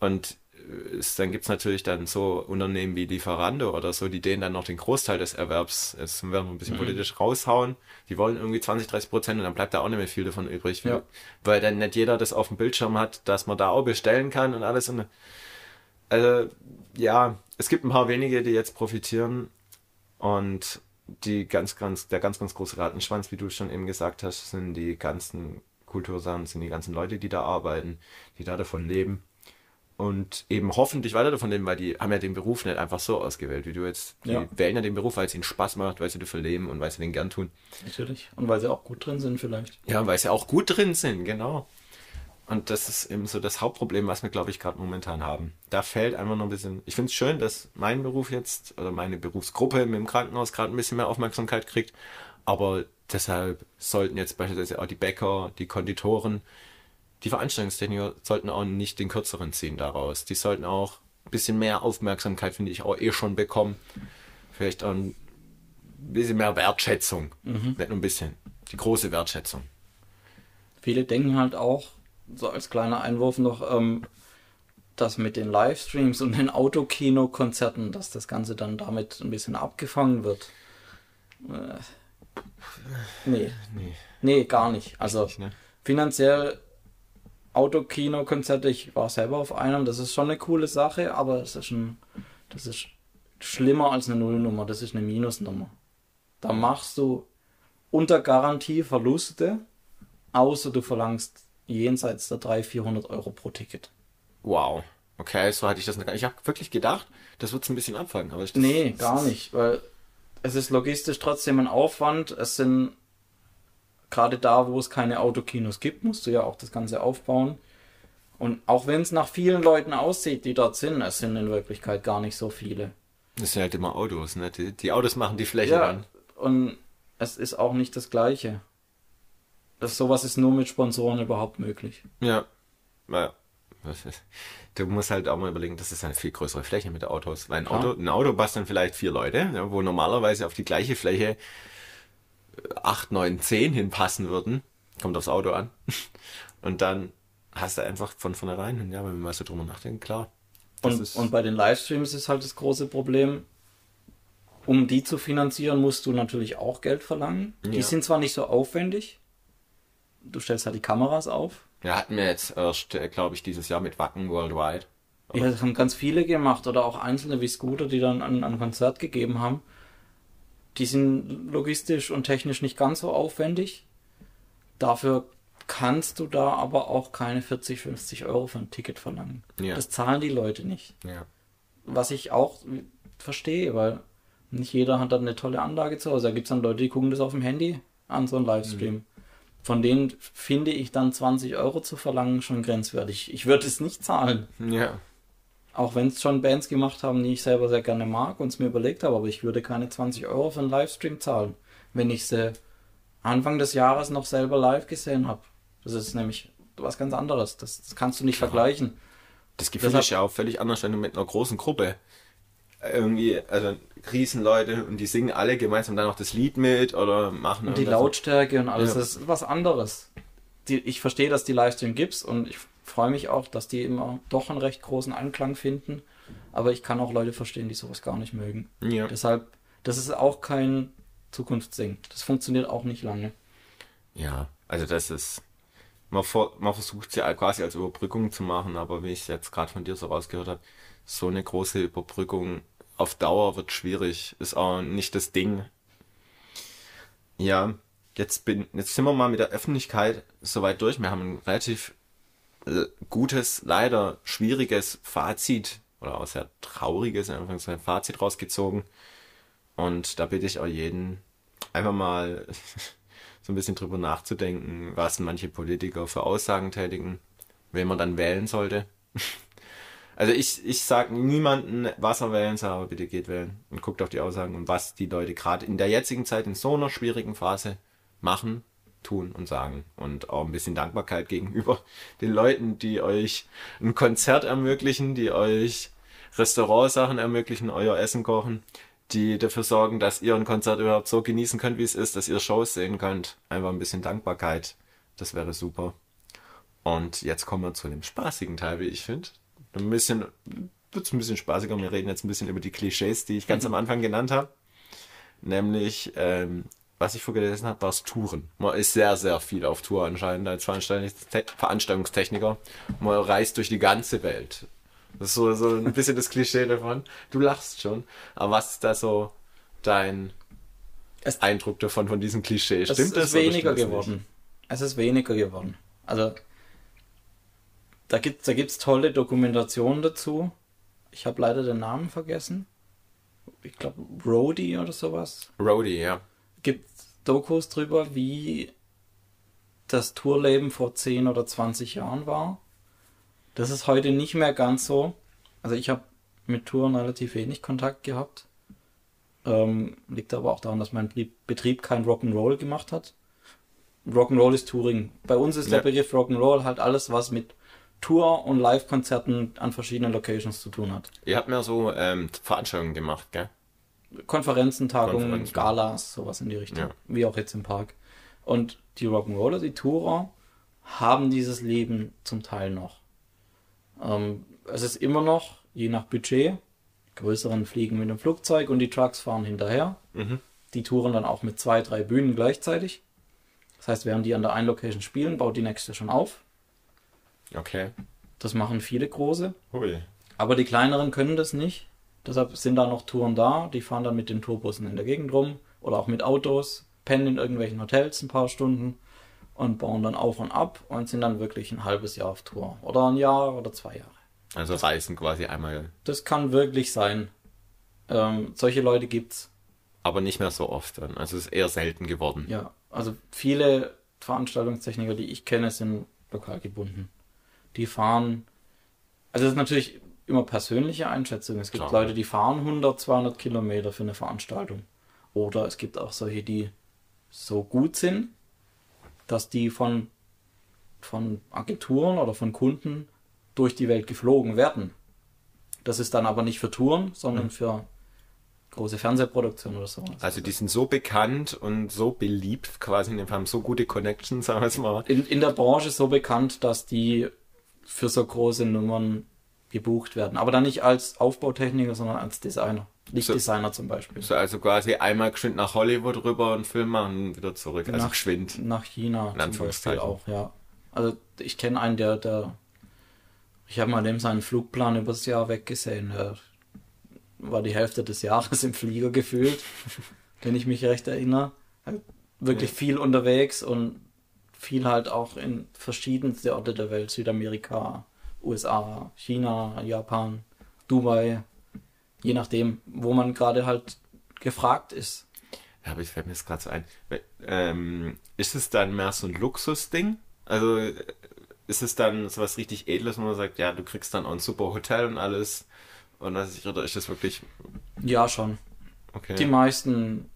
Und äh, es, dann gibt's natürlich dann so Unternehmen wie Lieferando oder so, die denen dann noch den Großteil des Erwerbs, jetzt werden wir ein bisschen mhm. politisch raushauen, die wollen irgendwie 20, 30 Prozent und dann bleibt da auch nicht mehr viel davon übrig. Ja. Weil dann nicht jeder das auf dem Bildschirm hat, dass man da auch bestellen kann und alles. Und, also, ja, es gibt ein paar wenige, die jetzt profitieren und die ganz, ganz, der ganz, ganz große Rattenschwanz, wie du schon eben gesagt hast, sind die ganzen Kultursachen, sind die ganzen Leute, die da arbeiten, die da davon leben und eben hoffentlich weiter davon leben, weil die haben ja den Beruf nicht einfach so ausgewählt, wie du jetzt. Die ja. wählen ja den Beruf, weil es ihnen Spaß macht, weil sie dafür leben und weil sie den gern tun. Natürlich. Und weil sie auch gut drin sind vielleicht. Ja, weil sie auch gut drin sind, genau. Und das ist eben so das Hauptproblem, was wir, glaube ich, gerade momentan haben. Da fällt einfach noch ein bisschen. Ich finde es schön, dass mein Beruf jetzt oder meine Berufsgruppe mit dem Krankenhaus gerade ein bisschen mehr Aufmerksamkeit kriegt. Aber deshalb sollten jetzt beispielsweise auch die Bäcker, die Konditoren, die Veranstaltungstechniker sollten auch nicht den kürzeren ziehen daraus. Die sollten auch ein bisschen mehr Aufmerksamkeit, finde ich, auch eh schon bekommen. Vielleicht auch ein bisschen mehr Wertschätzung. Mhm. Nicht nur ein bisschen. Die große Wertschätzung. Viele denken halt auch, so als kleiner Einwurf noch, ähm, dass mit den Livestreams und den Autokino-Konzerten, dass das Ganze dann damit ein bisschen abgefangen wird. Äh, nee. nee. Nee, gar nicht. Also nicht, ne? finanziell Autokino-Konzerte, ich war selber auf einem, das ist schon eine coole Sache, aber es ist ein, das ist schlimmer als eine Nullnummer, das ist eine Minusnummer. Da machst du unter Garantie Verluste, außer du verlangst jenseits der 300, 400 Euro pro Ticket. Wow. Okay, so hatte ich das nicht. Ich habe wirklich gedacht, das wird ein bisschen abfangen. Aber ich, nee, gar nicht, weil es ist logistisch trotzdem ein Aufwand. Es sind gerade da, wo es keine Autokinos gibt, musst du ja auch das Ganze aufbauen. Und auch wenn es nach vielen Leuten aussieht, die dort sind, es sind in Wirklichkeit gar nicht so viele. Das sind halt immer Autos, ne? Die, die Autos machen die Fläche ja, dann. Und es ist auch nicht das Gleiche. Das, sowas ist nur mit Sponsoren überhaupt möglich. Ja. Naja. Du musst halt auch mal überlegen, das ist eine viel größere Fläche mit Autos. Weil ein Auto, ein Auto basteln vielleicht vier Leute, ja, wo normalerweise auf die gleiche Fläche acht, neun, zehn hinpassen würden. Kommt aufs Auto an. Und dann hast du einfach von vornherein, ja, wenn wir mal so drüber nachdenken, klar. Und, und bei den Livestreams ist halt das große Problem, um die zu finanzieren, musst du natürlich auch Geld verlangen. Ja. Die sind zwar nicht so aufwendig, du stellst halt die Kameras auf. Ja, hatten wir jetzt erst, äh, glaube ich, dieses Jahr mit Wacken Worldwide. Ja, das haben ganz viele gemacht oder auch einzelne wie Scooter, die dann ein, ein Konzert gegeben haben. Die sind logistisch und technisch nicht ganz so aufwendig. Dafür kannst du da aber auch keine 40, 50 Euro für ein Ticket verlangen. Ja. Das zahlen die Leute nicht. Ja. Was ich auch verstehe, weil nicht jeder hat dann eine tolle Anlage zu Hause. Da gibt es dann Leute, die gucken das auf dem Handy an, so einen Livestream. Mhm. Von denen finde ich dann 20 Euro zu verlangen schon grenzwertig. Ich würde es nicht zahlen. Ja. Auch wenn es schon Bands gemacht haben, die ich selber sehr gerne mag und es mir überlegt habe, aber ich würde keine 20 Euro für einen Livestream zahlen, wenn ich sie Anfang des Jahres noch selber live gesehen habe. Das ist nämlich was ganz anderes. Das, das kannst du nicht vergleichen. Das Gefühl Deshalb- ist ja auch völlig anders, wenn du mit einer großen Gruppe irgendwie, also Riesenleute und die singen alle gemeinsam dann noch das Lied mit oder machen Und die. Lautstärke und alles, Ja. das ist was anderes. Die, ich verstehe, dass die Livestream gibt's und ich freue mich auch, dass die immer doch einen recht großen Anklang finden. Aber ich kann auch Leute verstehen, die sowas gar nicht mögen. Ja. Deshalb, das ist auch kein Zukunftssing. Das funktioniert auch nicht lange. ja, also das ist, man, vor, man versucht es ja quasi als Überbrückung zu machen, aber wie ich es jetzt gerade von dir so rausgehört habe, so eine große Überbrückung auf Dauer wird schwierig, ist auch nicht das Ding. Ja, jetzt bin, jetzt sind wir mal mit der Öffentlichkeit soweit durch. Wir haben ein relativ äh, gutes, leider schwieriges Fazit oder auch sehr trauriges in Anführungszeichen Fazit rausgezogen. Und da bitte ich auch jeden, einfach mal so ein bisschen drüber nachzudenken, was manche Politiker für Aussagen tätigen, wen man dann wählen sollte. Also ich, ich sage niemanden, was er wählen soll, aber bitte geht wählen und guckt auf die Aussagen und was die Leute gerade in der jetzigen Zeit in so einer schwierigen Phase machen, tun und sagen. Und auch ein bisschen Dankbarkeit gegenüber den Leuten, die euch ein Konzert ermöglichen, die euch Restaurantsachen ermöglichen, euer Essen kochen, die dafür sorgen, dass ihr ein Konzert überhaupt so genießen könnt, wie es ist, dass ihr Shows sehen könnt. Einfach ein bisschen Dankbarkeit. Das wäre super. Und jetzt kommen wir zu dem spaßigen Teil, wie ich finde. Ein bisschen, wird's ein bisschen spaßiger. Wir reden jetzt ein bisschen über die Klischees, die ich ganz am Anfang genannt habe. Nämlich, ähm, was ich vorgelesen habe, war das Touren. Man ist sehr, sehr viel auf Tour anscheinend als Veranstaltungste- Veranstaltungstechniker. Man reist durch die ganze Welt. Das ist so, so ein bisschen das Klischee davon. Du lachst schon. Aber was ist da so dein Es- Eindruck davon, von diesem Klischee? Es Stimmt ist das? oder weniger stimmt's nicht? geworden. Es ist weniger geworden. Also, da gibt da gibt's tolle Dokumentationen dazu. Ich habe leider den Namen vergessen. Ich glaube, Roadie oder sowas. Roadie, ja. Gibt Dokus drüber, wie das Tourleben vor 10 oder 20 Jahren war. Das ist heute nicht mehr ganz so. Also ich habe mit Touren relativ wenig Kontakt gehabt. Ähm, liegt aber auch daran, dass mein Betrieb- Betrieb kein Rock'n'Roll gemacht hat. Rock'n'Roll ist Touring. Bei uns ist Ja. der Begriff Rock'n'Roll halt alles, was mit Tour und Live-Konzerten an verschiedenen Locations zu tun hat. Ihr habt mir so ähm, Veranstaltungen gemacht, gell? Konferenzen, Tagungen, Konferenzen. Galas, sowas in die Richtung. Ja. Wie auch jetzt im Park. Und die Rock'n'Roller, die Tourer, haben dieses Leben zum Teil noch. Ähm, es ist immer noch, je nach Budget, größeren fliegen mit dem Flugzeug und die Trucks fahren hinterher. Mhm. Die touren dann auch mit zwei, drei Bühnen gleichzeitig. Das heißt, während die an der einen Location spielen, baut die nächste schon auf. Okay. Das machen viele große. Hui. Aber die kleineren können das nicht. Deshalb sind da noch Touren da. Die fahren dann mit den Tourbussen in der Gegend rum oder auch mit Autos, pennen in irgendwelchen Hotels ein paar Stunden und bauen dann auf und ab und sind dann wirklich ein halbes Jahr auf Tour. Oder ein Jahr oder zwei Jahre. Also reisen quasi einmal, Das kann wirklich sein. Ähm, solche Leute gibt's. aber nicht mehr so oft dann. Also es ist eher selten geworden. Ja, also viele Veranstaltungstechniker, die ich kenne, sind lokal gebunden. Die fahren, also das ist natürlich immer persönliche Einschätzung. Es gibt Klar. Leute, die fahren 100, 200 Kilometer für eine Veranstaltung. Oder es gibt auch solche, die so gut sind, dass die von, von Agenturen oder von Kunden durch die Welt geflogen werden. Das ist dann aber nicht für Touren, sondern für große Fernsehproduktionen oder sowas. Also die sind so bekannt und so beliebt, quasi in dem Fall haben so gute Connections, sagen wir es mal. in, in der Branche so bekannt, dass die für so große Nummern gebucht werden. Aber dann nicht als Aufbautechniker, sondern als Designer. Lichtdesigner zum Beispiel. So, also quasi einmal geschwind nach Hollywood rüber und Film machen und wieder zurück. Also Nach- geschwind. Nach China zum Beispiel Anführungszeichen. auch, ja. Also ich kenne einen, der, der ich habe mal dem seinen Flugplan übers Jahr weggesehen. Der war die Hälfte des Jahres im Flieger gefühlt, wenn ich mich recht erinnere. Wirklich viel unterwegs und viel halt auch in verschiedenste Orte der Welt, Südamerika, USA, China, Japan, Dubai, je nachdem, wo man gerade halt gefragt ist. Ja, aber ich fällt mir jetzt gerade so ein. Ähm, ist es dann mehr so ein Luxusding? Also ist es dann so was richtig Edles, wo man sagt, ja, du kriegst dann auch ein super Hotel und alles und was ich, oder ist das wirklich. Ja, schon. Okay. Die meisten.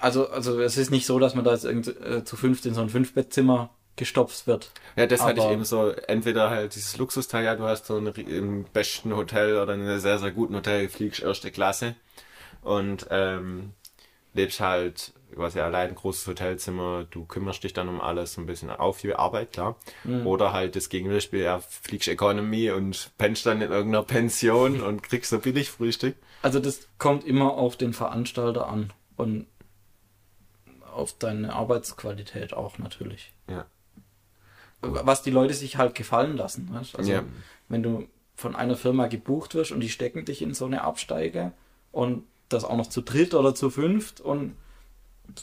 Also, also es ist nicht so, dass man da jetzt irgend, äh, zu fünft in so ein Fünfbettzimmer gestopft wird. Ja, das hatte ich Aber- eben so, entweder halt dieses Luxusteil, ja, du hast so ein, im besten Hotel oder in einem sehr, sehr guten Hotel, fliegst erste Klasse und ähm, lebst halt, quasi allein großes Hotelzimmer, du kümmerst dich dann um alles so ein bisschen auf die Arbeit, klar. Oder halt das Gegenspiel, ja, fliegst Economy und pennst dann in irgendeiner Pension und kriegst so billig Frühstück. Also das kommt immer auf den Veranstalter an und auf deine Arbeitsqualität auch natürlich. Ja. Was die Leute sich halt gefallen lassen. Weißt? Also Ja. wenn du von einer Firma gebucht wirst und die stecken dich in so eine Absteige und das auch noch zu dritt oder zu fünft und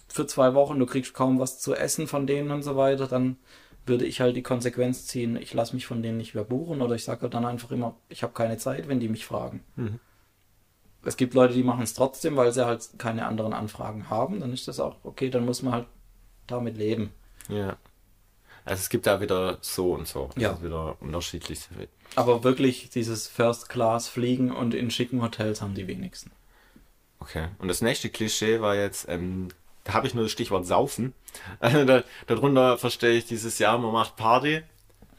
für zwei Wochen, du kriegst kaum was zu essen von denen und so weiter, dann würde ich halt die Konsequenz ziehen, ich lasse mich von denen nicht mehr buchen oder ich sage dann einfach immer, ich habe keine Zeit, wenn die mich fragen. Mhm. Es gibt Leute, die machen es trotzdem, weil sie halt keine anderen Anfragen haben, dann ist das auch okay, dann muss man halt damit leben. Ja. Also es gibt da wieder so und so. Ja. Also wieder unterschiedlich. Aber wirklich dieses First Class fliegen und in schicken Hotels haben die wenigsten. Okay. Und das nächste Klischee war jetzt, ähm, da habe ich nur das Stichwort Saufen. Also da, darunter verstehe ich dieses Jahr, man macht Party,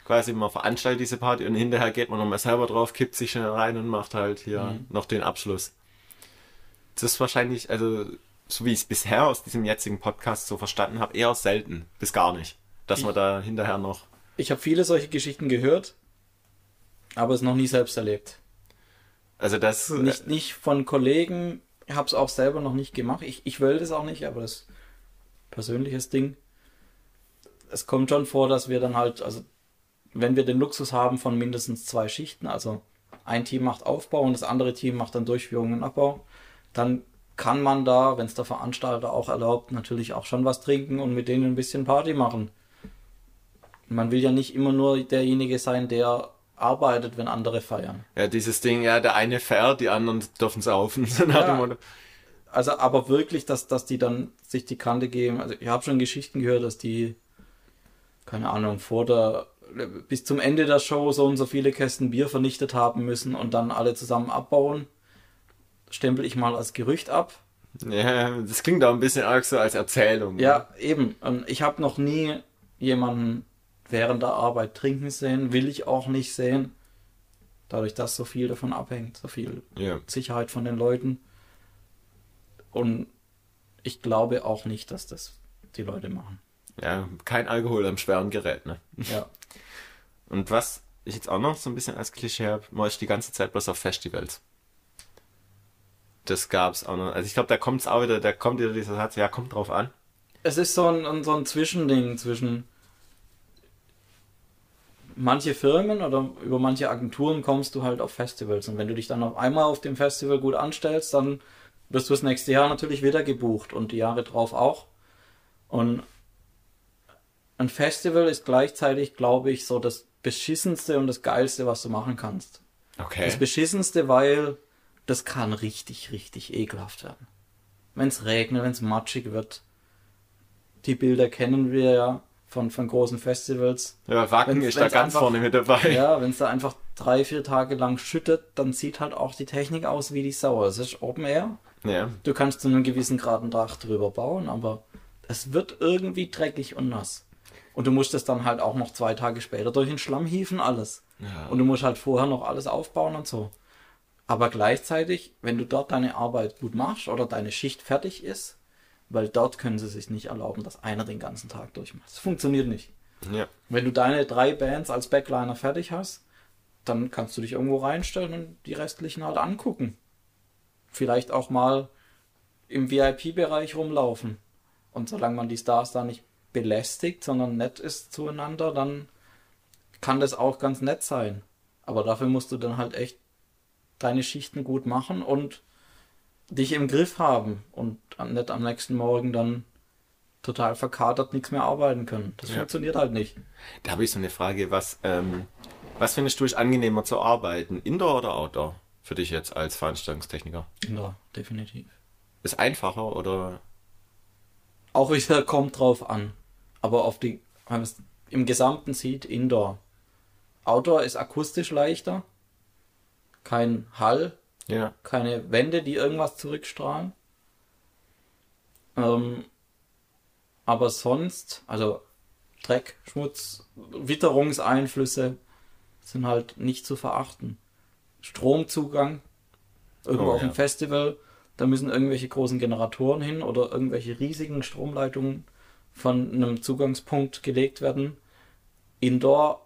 quasi man veranstaltet diese Party und hinterher geht man nochmal selber drauf, kippt sich schnell rein und macht halt hier Mhm. noch den Abschluss. Das ist wahrscheinlich, also so wie ich es bisher aus diesem jetzigen Podcast so verstanden habe, eher selten, bis gar nicht, dass man da hinterher noch. Ich habe viele solche Geschichten gehört, aber es noch nie selbst erlebt. Also das Nicht, nicht von Kollegen, ich habe es auch selber noch nicht gemacht. Ich, ich will das auch nicht, aber das persönliches Ding. Es kommt schon vor, dass wir dann halt, also wenn wir den Luxus haben von mindestens zwei Schichten, also ein Team macht Aufbau und das andere Team macht dann Durchführung und Abbau, dann kann man da, wenn es der Veranstalter auch erlaubt, natürlich auch schon was trinken und mit denen ein bisschen Party machen. Man will ja nicht immer nur derjenige sein, der arbeitet, wenn andere feiern. Ja, dieses Ding, ja, der eine fährt, die anderen dürfen saufen. So Ja. Also, aber wirklich, dass, dass die dann sich die Kante geben. Also, ich habe schon Geschichten gehört, dass die, keine Ahnung, vor der, bis zum Ende der Show so und so viele Kästen Bier vernichtet haben müssen und dann alle zusammen abbauen. Stempel ich mal als Gerücht ab. Ja, das klingt auch ein bisschen arg so als Erzählung. Ja, eben. Und ich habe noch nie jemanden während der Arbeit trinken sehen, will ich auch nicht sehen. Dadurch, dass so viel davon abhängt, so viel Ja. Sicherheit von den Leuten. Und ich glaube auch nicht, dass das die Leute machen. Ja, kein Alkohol am schweren Gerät, ne? Ja. Und was ich jetzt auch noch so ein bisschen als Klischee habe, man ist die ganze Zeit bloß auf Festivals. Das gab's auch noch. Also ich glaube, da kommt's auch wieder, da kommt wieder dieser Satz, ja, kommt drauf an. Es ist so ein, so ein Zwischending zwischen manche Firmen oder über manche Agenturen kommst du halt auf Festivals. Und wenn du dich dann auf einmal auf dem Festival gut anstellst, dann wirst du das nächste Jahr natürlich wieder gebucht und die Jahre drauf auch. Und ein Festival ist gleichzeitig, glaube ich, so das beschissenste und das geilste, was du machen kannst. Okay. Das beschissenste, weil das kann richtig, richtig ekelhaft werden. Wenn es regnet, wenn es matschig wird. Die Bilder kennen wir ja von, von großen Festivals. Ja, Wacken Wenn's- ist da wenn's ganz einfach- vorne mit dabei. Ja, wenn es da einfach drei, vier Tage lang schüttet, dann sieht halt auch die Technik aus wie die Sau. Es ist Open Air. Ja. Du kannst zu einem gewissen Grad ein Dach drüber bauen, aber es wird irgendwie dreckig und nass. Und du musst es dann halt auch noch zwei Tage später durch den Schlamm hieven, alles. Ja. Und du musst halt vorher noch alles aufbauen und so. Aber gleichzeitig, wenn du dort deine Arbeit gut machst oder deine Schicht fertig ist, weil dort können sie sich nicht erlauben, dass einer den ganzen Tag durchmacht. Das funktioniert nicht. ja. Wenn du deine drei Bands als Backliner fertig hast, dann kannst du dich irgendwo reinstellen und die restlichen halt angucken. Vielleicht auch mal im VIP-Bereich rumlaufen. Und solange man die Stars da nicht belästigt, sondern nett ist zueinander, dann kann das auch ganz nett sein. Aber dafür musst du dann halt echt deine Schichten gut machen und dich im Griff haben und nicht am nächsten Morgen dann total verkatert nichts mehr arbeiten können. Das Ja. funktioniert halt nicht. Da habe ich so eine Frage, was, ähm, was findest du ist angenehmer zu arbeiten? Indoor oder Outdoor? Für dich jetzt als Veranstaltungstechniker? Ja, definitiv. Ist einfacher oder? Auch wieder kommt drauf an. Aber auf die, wenn man es im Gesamten sieht, Indoor. Outdoor ist akustisch leichter. Kein Hall, Ja. keine Wände, die irgendwas zurückstrahlen. Ähm, aber sonst, also Dreck, Schmutz, Witterungseinflüsse sind halt nicht zu verachten. Stromzugang, irgendwo Oh, auf dem ja. Festival, da müssen irgendwelche großen Generatoren hin oder irgendwelche riesigen Stromleitungen von einem Zugangspunkt gelegt werden. Indoor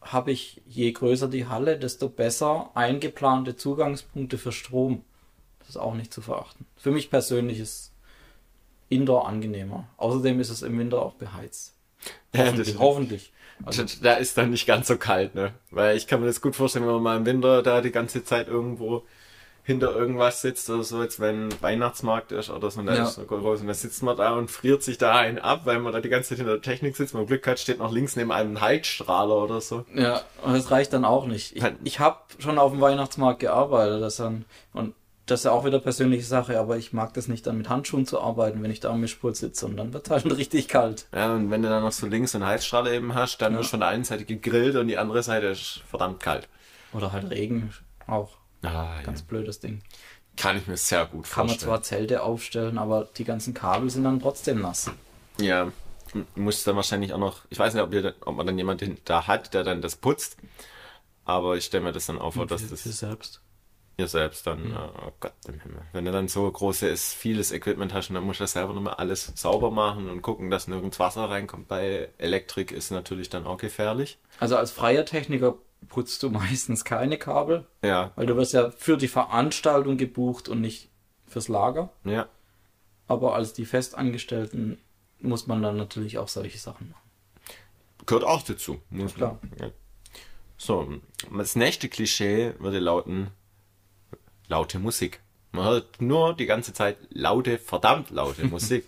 habe ich, je größer die Halle, desto besser eingeplante Zugangspunkte für Strom. Das ist auch nicht zu verachten. Für mich persönlich ist Indoor angenehmer. Außerdem ist es im Winter auch beheizt. Ja, Hoffentlich. das- hoffentlich. Also, Da ist dann nicht ganz so kalt, ne? Weil ich kann mir das gut vorstellen, wenn man mal im Winter da die ganze Zeit irgendwo hinter irgendwas sitzt oder so, jetzt wenn Weihnachtsmarkt ist oder so, und da Ja. ist so groß und da sitzt man da und friert sich da einen ab, weil man da die ganze Zeit hinter der Technik sitzt. Man Glück hat, steht noch links neben einem ein Heizstrahler oder so. ja, und das reicht dann auch nicht. Ich, ich habe schon auf dem Weihnachtsmarkt gearbeitet. Das dann, und das ist ja auch wieder persönliche Sache, aber ich mag das nicht dann mit Handschuhen zu arbeiten, wenn ich da am Mischpult sitze und dann wird halt richtig kalt. Ja, und wenn du dann noch so links einen Heizstrahler eben hast, dann Ja. wird von der einen Seite gegrillt und die andere Seite ist verdammt kalt. Oder halt Regen auch. Ah, ja. Ganz blödes Ding. Kann ich mir sehr gut Kann man vorstellen. zwar Zelte aufstellen, aber die ganzen Kabel sind dann trotzdem nass. Ja, du musst dann wahrscheinlich auch noch, ich weiß nicht, ob, ihr, ob man dann jemanden da hat, der dann das putzt, aber ich stelle mir das dann auch vor, dass Für- das für selbst. ihr selbst dann, äh, oh Gott im Himmel, wenn du dann so großes, vieles Equipment hast und dann musst du das selber nochmal alles sauber machen und gucken, dass nirgends Wasser reinkommt bei Elektrik ist natürlich dann auch gefährlich. Also als freier Techniker putzt du meistens keine Kabel, Ja, weil du wirst ja für die Veranstaltung gebucht und nicht fürs Lager. ja, Aber als die Festangestellten muss man dann natürlich auch solche Sachen machen. gehört auch dazu. Muss Klar. man- Ja. So, das nächste Klischee würde lauten, laute Musik. Man hört nur die ganze Zeit laute, verdammt laute Musik.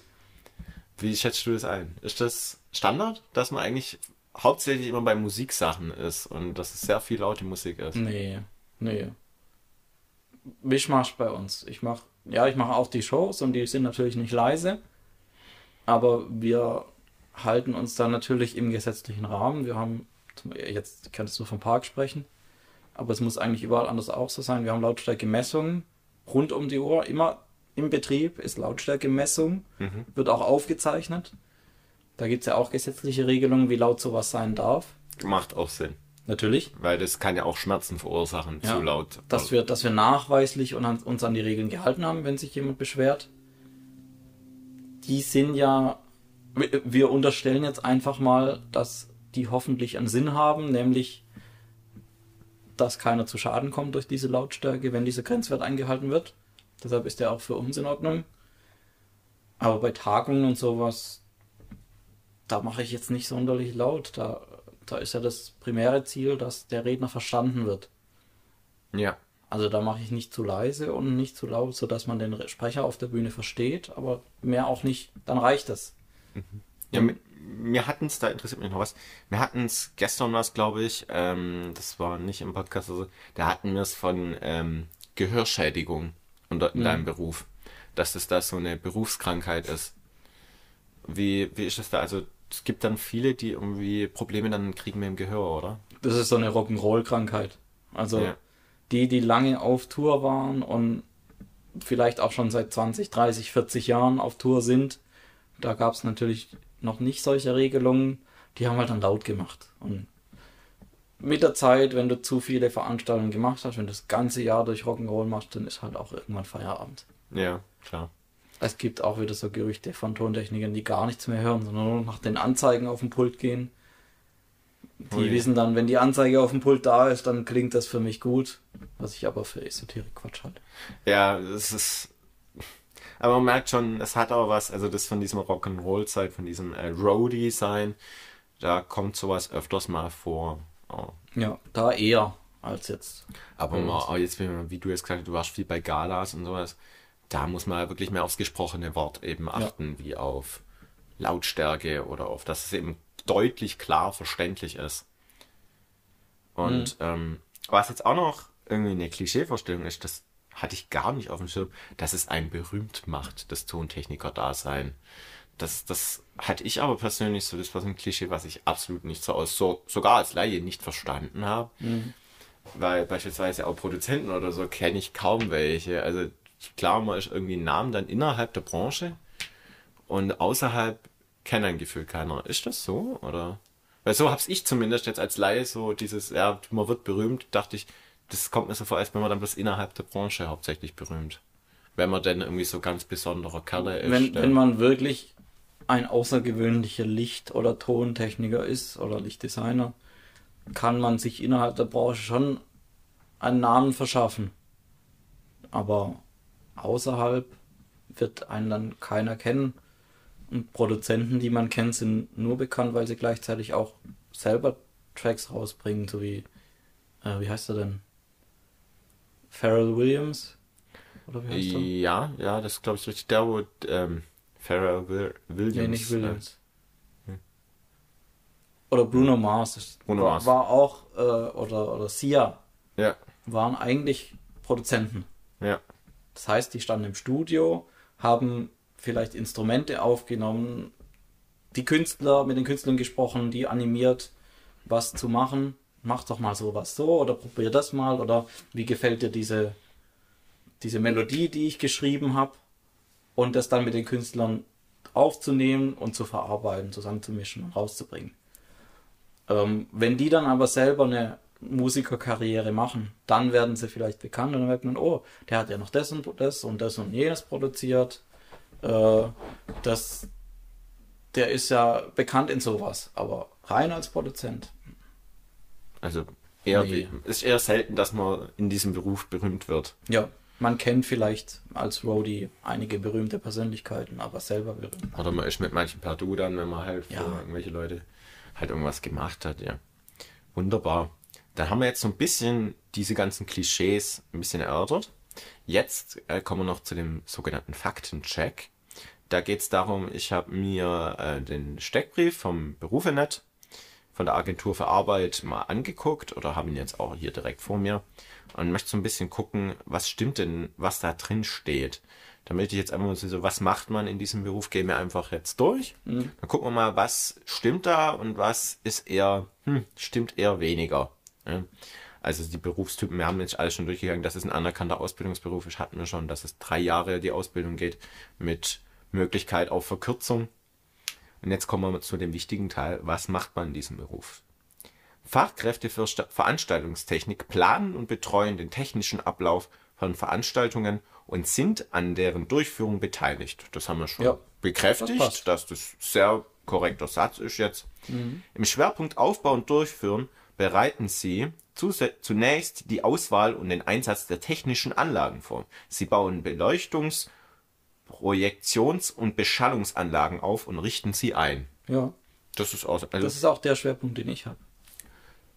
Wie schätzt du das ein? Ist das Standard, dass man eigentlich hauptsächlich immer bei Musiksachen ist und dass es sehr viel laute Musik ist? Nee, nee. Mischmasch bei uns. Ich mach, ja, ich mache auch die Shows und die sind natürlich nicht leise. Aber wir halten uns da natürlich im gesetzlichen Rahmen. Wir haben, jetzt kannst du vom Park sprechen, aber es muss eigentlich überall anders auch so sein. Wir haben Lautstärkemessungen rund um die Uhr. Immer im Betrieb ist Lautstärkemessung, Mhm. wird auch aufgezeichnet. Da gibt es ja auch gesetzliche Regelungen, wie laut sowas sein darf. Macht auch Sinn, Natürlich. weil das kann ja auch Schmerzen verursachen, Ja, zu laut. Dass wir, dass wir nachweislich uns an die Regeln gehalten haben, wenn sich jemand beschwert. Die sind ja, wir- wir unterstellen jetzt einfach mal, dass die hoffentlich einen Sinn haben, nämlich, dass keiner zu Schaden kommt durch diese Lautstärke, wenn dieser Grenzwert eingehalten wird. Deshalb ist der auch für uns in Ordnung. Aber bei Tagungen und sowas, da mache ich jetzt nicht sonderlich laut. Da, da ist ja das primäre Ziel, dass der Redner verstanden wird. ja, Also da mache ich nicht zu leise und nicht zu laut, sodass man den Sprecher auf der Bühne versteht, aber mehr auch nicht. Dann reicht es. Ja, mi- wir hatten es, da interessiert mich noch was. Wir hatten es gestern was, glaube ich. Ähm, das war nicht im Podcast. Also, da hatten wir es von ähm, Gehörschädigung unter, in deinem Beruf. Dass das da so eine Berufskrankheit ist. Wie, wie ist das da? Also, es gibt dann viele, die irgendwie Probleme dann kriegen mit dem Gehör, oder? Das ist so eine Rock'n'Roll-Krankheit. Also Ja. die, die lange auf Tour waren und vielleicht auch schon seit 20, 30, 40 Jahren auf Tour sind, da gab es natürlich noch nicht solche Regelungen. Die haben halt dann laut gemacht. Und mit der Zeit, wenn du zu viele Veranstaltungen gemacht hast, wenn du das ganze Jahr durch Rock'n'Roll machst, dann ist halt auch irgendwann Feierabend. Ja, klar. Es gibt auch wieder so Gerüchte von Tontechnikern, die gar nichts mehr hören, sondern nur nach den Anzeigen auf dem Pult gehen. Die Ui. wissen dann, wenn die Anzeige auf dem Pult da ist, dann klingt das für mich gut. Was ich aber für Esoterik Quatsch halte. Ja, es ist. Aber man merkt schon, es hat auch was, also das von diesem Rock'n'Roll-Zeit, von diesem äh, Roadie-Sein, da kommt sowas öfters mal vor. Oh. Ja, da eher als jetzt. Aber mal, oh, jetzt, wie wie du jetzt gesagt hast, du warst viel bei Galas und sowas, da muss man wirklich mehr aufs gesprochene Wort eben achten, wie auf Lautstärke oder auf, dass es eben deutlich klar verständlich ist. Und ähm, was jetzt auch noch irgendwie eine Klischeevorstellung ist, das hatte ich gar nicht auf dem Schirm, dass es einen berühmt macht, das Tontechniker-Dasein. Das, das hatte ich aber persönlich so, das war so ein Klischee, was ich absolut nicht so aus, so, sogar als Laie nicht verstanden habe. Weil beispielsweise auch Produzenten oder so kenne ich kaum welche. Also klar, man ist irgendwie ein Name dann innerhalb der Branche und außerhalb kennt ein Gefühl keiner. Ist das so? Oder? Weil so hab's ich zumindest jetzt als Laie so dieses, ja, man wird berühmt, dachte ich, das kommt mir so vor, als wenn man dann bloß innerhalb der Branche hauptsächlich berühmt. Wenn man denn irgendwie so ganz besonderer Kerle ist. Wenn, wenn man wirklich ein außergewöhnlicher Licht- oder Tontechniker ist oder Lichtdesigner, kann man sich innerhalb der Branche schon einen Namen verschaffen. Aber außerhalb wird einen dann keiner kennen. Und Produzenten, die man kennt, sind nur bekannt, weil sie gleichzeitig auch selber Tracks rausbringen, so wie, äh, wie heißt er denn? Pharrell Williams? Oder wie heißt er? ja, ja, das glaube ich richtig. Der, wo ähm, Pharrell Will- Williams. Nee, nicht Williams. Hm. Oder Bruno Mars. Das Bruno Mars. war auch, äh, oder, oder Sia, Äh, ja, waren eigentlich Produzenten. ja. Das heißt, die standen im Studio, haben vielleicht Instrumente aufgenommen, die Künstler, mit den Künstlern gesprochen, die animiert, was zu machen. Mach doch mal sowas so oder probier das mal oder wie gefällt dir diese, diese Melodie, die ich geschrieben habe und das dann mit den Künstlern aufzunehmen und zu verarbeiten, zusammenzumischen und rauszubringen. Ähm, wenn die dann aber selber eine Musikerkarriere machen, dann werden sie vielleicht bekannt und dann merkt man, oh, der hat ja noch das und das und das und jenes produziert. Äh, das, der ist ja bekannt in sowas, aber rein als Produzent. Also eher, Nee. ist eher selten, dass man in diesem Beruf berühmt wird. Ja, man kennt vielleicht als Roadie einige berühmte Persönlichkeiten, aber selber berühmt. Oder man ist mit manchen per Du dann, wenn man halt Ja. für irgendwelche Leute halt irgendwas gemacht hat, ja. Wunderbar. Dann haben wir jetzt so ein bisschen diese ganzen Klischees ein bisschen erörtert. Jetzt äh, kommen wir noch zu dem sogenannten Faktencheck. Da geht es darum, ich habe mir äh, den Steckbrief vom Berufenet von der Agentur für Arbeit mal angeguckt oder habe ihn jetzt auch hier direkt vor mir und möchte so ein bisschen gucken, was stimmt denn, was da drin steht. Damit ich jetzt einfach mal so, was macht man in diesem Beruf, gehen wir einfach jetzt durch. Dann gucken wir mal, was stimmt da und was ist eher, hm, stimmt eher weniger. Ja. Also die Berufstypen, wir haben jetzt alles schon durchgegangen, dass es ein anerkannter Ausbildungsberuf ist, hatten wir schon, dass es drei Jahre die Ausbildung geht mit Möglichkeit auf Verkürzung. Und jetzt kommen wir zu dem wichtigen Teil, was macht man in diesem Beruf? Fachkräfte für Sta- Veranstaltungstechnik planen und betreuen den technischen Ablauf von Veranstaltungen und sind an deren Durchführung beteiligt. Das haben wir schon Ja, das bekräftigt, passt. dass das sehr korrekter Satz ist jetzt. Im Schwerpunkt Aufbau und Durchführen bereiten Sie zunächst die Auswahl und den Einsatz der technischen Anlagen vor. Sie bauen Beleuchtungs-, Projektions- und Beschallungsanlagen auf und richten sie ein. Ja, Das ist also das ist auch der Schwerpunkt, den ich habe.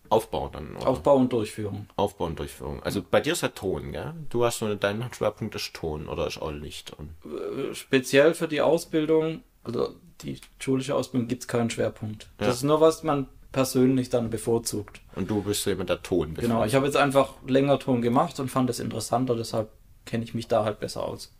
Aufbau dann. Oder? Aufbau und Durchführung. Aufbau und Durchführung. Also bei dir ist ja Ton, gell? Du hast so dein Schwerpunkt ist Ton oder ist auch Licht. Und Äh, Speziell für die Ausbildung, also die schulische Ausbildung, gibt es keinen Schwerpunkt. Ja. Das ist nur, was man persönlich dann bevorzugt. Und du bist so jemand, der Ton Genau, ich habe jetzt einfach länger Ton gemacht und fand es interessanter, deshalb kenne ich mich da halt besser aus.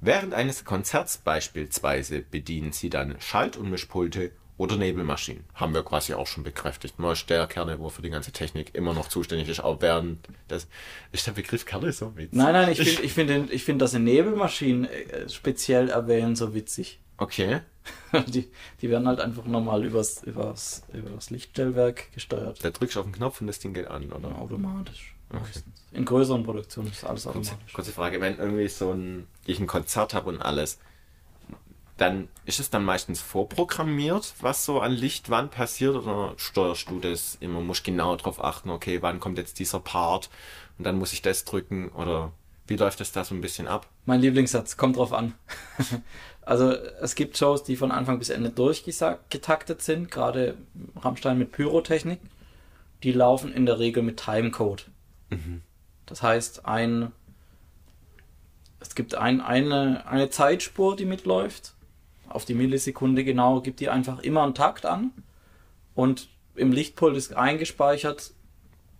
Während eines Konzerts beispielsweise bedienen sie dann Schalt- und Mischpulte oder Nebelmaschinen. Haben wir quasi auch schon bekräftigt. Man ist der Kerne, wo für die ganze Technik immer noch zuständig ist, auch während das. Ist der Begriff Kerne so witzig? Nein, nein, ich finde, ich finde, ich finde, dass sie Nebelmaschinen äh, speziell erwähnen so witzig. Okay. Die, die werden halt einfach normal übers, übers, über das Lichtstellwerk gesteuert. Da drückst du auf den Knopf und das Ding geht an, oder? Automatisch. meistens. In größeren Produktionen ist alles Kurze, automatisch. kurze Frage, wenn irgendwie so ein, ich ein Konzert habe und alles, dann ist es dann meistens vorprogrammiert, was so an Licht wann passiert oder steuerst du das immer, musst genau darauf achten, okay, wann kommt jetzt dieser Part und dann muss ich das drücken oder wie läuft das da so ein bisschen ab? Mein Lieblingssatz, kommt drauf an. also es gibt Shows, die von Anfang bis Ende durchgetaktet sind, gerade Rammstein mit Pyrotechnik. Die laufen in der Regel mit Timecode. Das heißt, ein, es gibt ein, eine, eine Zeitspur, die mitläuft auf die Millisekunde genau, gibt die einfach immer einen Takt an und im Lichtpult ist eingespeichert,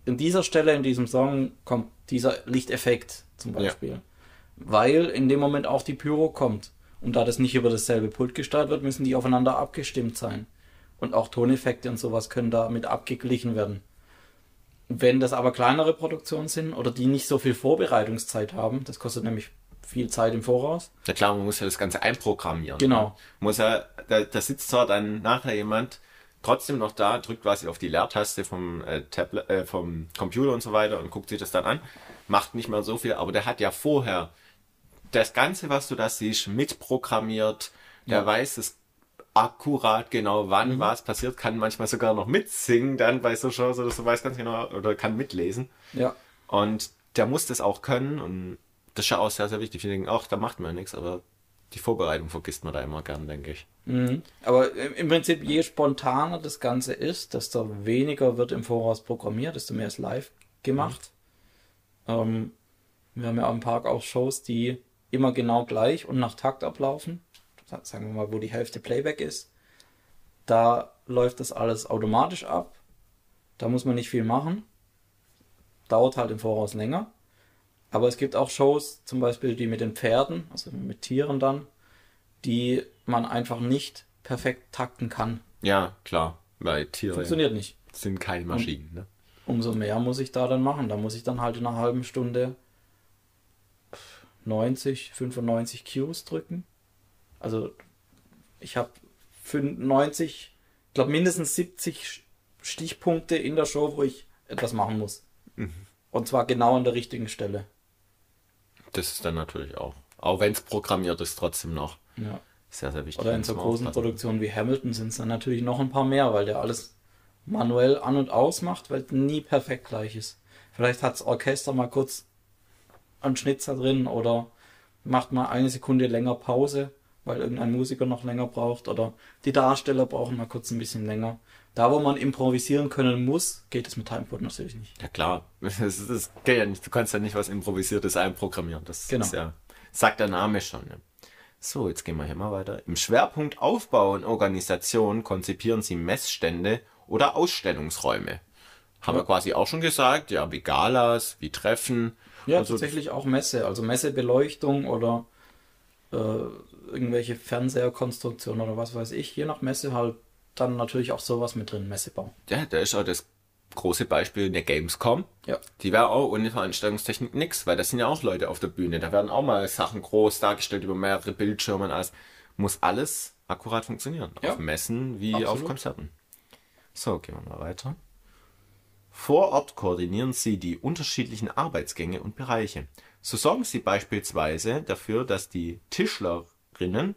in dieser Stelle in diesem Song kommt dieser Lichteffekt zum Beispiel. Ja. Weil in dem Moment auch die Pyro kommt. Und da das nicht über dasselbe Pult gesteuert wird, müssen die aufeinander abgestimmt sein. Und auch Toneffekte und sowas können damit abgeglichen werden. Wenn das aber kleinere Produktionen sind oder die nicht so viel Vorbereitungszeit haben, das kostet nämlich viel Zeit im Voraus. Ja klar, man muss ja das Ganze einprogrammieren. Genau. Ne? Muss ja, da, da sitzt zwar dann nachher jemand trotzdem noch da, drückt quasi auf die Leertaste vom äh, Tablet, äh, vom Computer und so weiter und guckt sich das dann an. Macht nicht mehr so viel, aber der hat ja vorher das Ganze, was du da siehst, mitprogrammiert. Der ja. weiß es akkurat genau, wann mhm. was passiert, kann manchmal sogar noch mitsingen dann bei so Shows oder so, weiß ganz genau, oder kann mitlesen. Ja. Und der muss das auch können und das ist ja auch sehr, sehr wichtig. Wir denken, ach, da macht man ja nichts, aber die Vorbereitung vergisst man da immer gern, denke ich. Mhm. Aber im Prinzip, je spontaner das Ganze ist, desto weniger wird im Voraus programmiert, desto mehr ist live gemacht. Mhm. Ähm, wir haben ja am Park auch Shows, die immer genau gleich und nach Takt ablaufen. Sagen wir mal, wo die Hälfte Playback ist. Da läuft das alles automatisch ab. Da muss man nicht viel machen. Dauert halt im Voraus länger. Aber es gibt auch Shows, zum Beispiel die mit den Pferden, also mit Tieren dann, die man einfach nicht perfekt takten kann. Ja, klar, weil Tiere funktioniert nicht. Sind keine Maschinen, ne? Umso mehr muss ich da dann machen. Da muss ich dann halt in einer halben Stunde 90, 95 Cues drücken. Also ich habe 90, ich glaube mindestens 70 Stichpunkte in der Show, wo ich etwas machen muss. Mhm. Und zwar genau an der richtigen Stelle. Das ist dann natürlich auch. Auch wenn es programmiert ist, trotzdem noch. Ja. Sehr, sehr wichtig. Oder in so großen Produktionen wie Hamilton sind es dann natürlich noch ein paar mehr, weil der alles manuell an und aus macht, weil es nie perfekt gleich ist. Vielleicht hat das Orchester mal kurz einen Schnitzer drin oder macht mal eine Sekunde länger Pause, weil irgendein Musiker noch länger braucht oder die Darsteller brauchen mal kurz ein bisschen länger. Da, wo man improvisieren können muss, geht es mit Timecode natürlich nicht. Ja klar, das, das geht ja nicht. Du kannst ja nicht was Improvisiertes einprogrammieren. Das genau. ja, sagt der Name schon. Ne? So, jetzt gehen wir hier mal weiter. Im Schwerpunkt Aufbau und Organisation konzipieren sie Messstände oder Ausstellungsräume. Haben ja. wir quasi auch schon gesagt, ja, wie Galas, wie Treffen. Ja, also, tatsächlich auch Messe, also Messebeleuchtung oder äh, irgendwelche Fernseherkonstruktionen oder was weiß ich. Je nach Messe halt dann natürlich auch sowas mit drin, Messebau. Ja, da ist auch das große Beispiel in der Gamescom. Ja. Die wäre auch ohne Veranstaltungstechnik nix, weil das sind ja auch Leute auf der Bühne. Da werden auch mal Sachen groß dargestellt über mehrere Bildschirme und alles. Muss alles akkurat funktionieren. Ja. Auf Messen wie Absolut. auf Konzerten. So, gehen wir mal weiter. Vor Ort koordinieren sie die unterschiedlichen Arbeitsgänge und Bereiche. So sorgen sie beispielsweise dafür, dass die Tischlerinnen,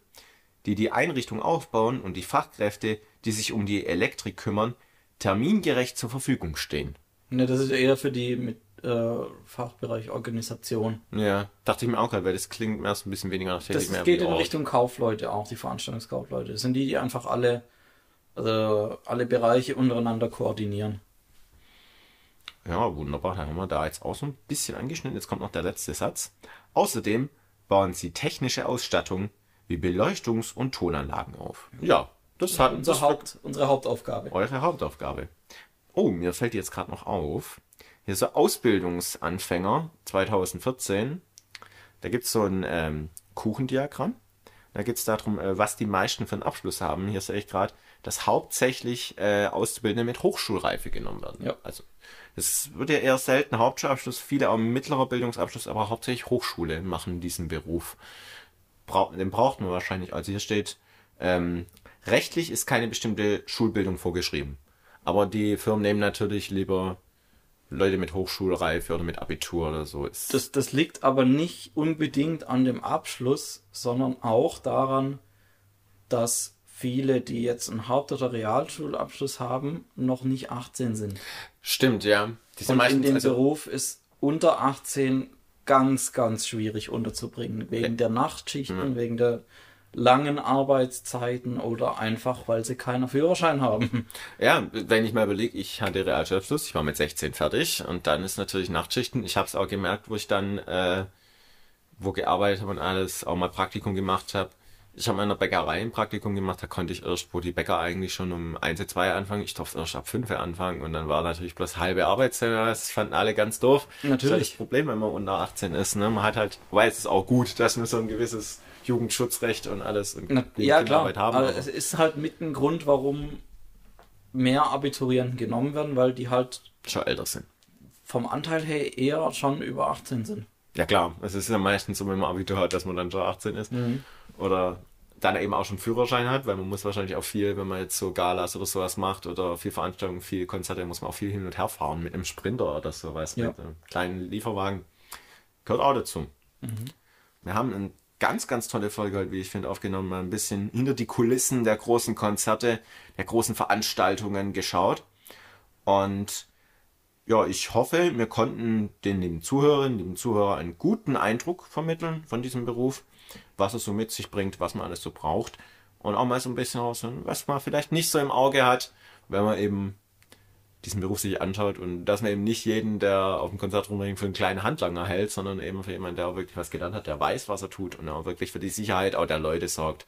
die die Einrichtung aufbauen und die Fachkräfte, die sich um die Elektrik kümmern, termingerecht zur Verfügung stehen. Ne, das ist eher für die mit äh, Fachbereich Organisation. Ja, dachte ich mir auch gerade, weil das klingt mir erst ein bisschen weniger nach Technik. Das geht in Ort. Richtung Kaufleute auch, die Veranstaltungskaufleute. Das sind die, die einfach alle, also alle Bereiche untereinander koordinieren. Ja, wunderbar. Dann haben wir da jetzt auch so ein bisschen angeschnitten. Jetzt kommt noch der letzte Satz. Außerdem bauen sie technische Ausstattung wie Beleuchtungs- und Tonanlagen auf. Ja, das hat unser das Haupt, unsere Hauptaufgabe. Eure Hauptaufgabe. Oh, mir fällt jetzt gerade noch auf. Hier so Ausbildungsanfänger 2014. Da gibt es so ein ähm, Kuchendiagramm. Da geht es darum, äh, was die meisten für einen Abschluss haben. Hier sehe ich gerade, dass hauptsächlich äh, Auszubildende mit Hochschulreife genommen werden. Ja. Also es wird ja eher selten Hauptschulabschluss, viele auch mittlerer Bildungsabschluss, aber hauptsächlich Hochschule machen diesen Beruf. Bra den braucht man wahrscheinlich. Also hier steht ähm, Rechtlich ist keine bestimmte Schulbildung vorgeschrieben. Aber die Firmen nehmen natürlich lieber Leute mit Hochschulreife oder mit Abitur oder so. Das, das liegt aber nicht unbedingt an dem Abschluss, sondern auch daran, dass viele, die jetzt einen Haupt- oder Realschulabschluss haben, noch nicht 18 sind. Stimmt, ja. Die sind Und in dem also Beruf ist unter 18 ganz, ganz schwierig unterzubringen. Wegen der Nachtschichten, mhm. wegen der langen Arbeitszeiten oder einfach, weil sie keinen Führerschein haben. Ja, wenn ich mal überlege, ich hatte Realschulabschluss, ich war mit 16 fertig und dann ist natürlich Nachtschichten. Ich habe es auch gemerkt, wo ich dann äh, wo gearbeitet habe und alles, auch mal Praktikum gemacht habe. Ich habe in der Bäckerei ein Praktikum gemacht, da konnte ich erst, wo die Bäcker eigentlich schon um 1, 2 anfangen, ich durfte erst ab 5 anfangen und dann war natürlich bloß halbe Arbeitszeit, das fanden alle ganz doof. Natürlich. Das ist halt das Problem, wenn man unter 18 ist, ne? Man hat halt, weiß es ist auch gut, dass man so ein gewisses Jugendschutzrecht und alles und Na, ja, klar. Kinderarbeit haben. aber aber- es ist halt mit ein Grund, warum mehr Abiturienten genommen werden, weil die halt schon älter sind. vom Anteil her eher schon über 18 sind. Ja klar, es ist ja meistens so, wenn man Abitur hat, dass man dann schon 18 ist. Mhm. Oder dann eben auch schon Führerschein hat, weil man muss wahrscheinlich auch viel, wenn man jetzt so Galas oder sowas macht oder viel Veranstaltungen, viel Konzerte, muss man auch viel hin und her fahren mit einem Sprinter oder sowas, Ja. mit einem kleinen Lieferwagen. Gehört auch dazu. Wir haben eine ganz, ganz tolle Folge heute, wie ich finde, aufgenommen, mal ein bisschen hinter die Kulissen der großen Konzerte, der großen Veranstaltungen geschaut. Und ja, ich hoffe, wir konnten den lieben Zuhörerinnen, lieben Zuhörer einen guten Eindruck vermitteln von diesem Beruf, was es so mit sich bringt, was man alles so braucht und auch mal so ein bisschen raus, was man vielleicht nicht so im Auge hat, wenn man eben diesen Beruf sich anschaut und dass man eben nicht jeden, der auf dem Konzert rumringt, für einen kleinen Handlanger hält, sondern eben für jemanden, der auch wirklich was gelernt hat, der weiß, was er tut und auch wirklich für die Sicherheit auch der Leute sorgt.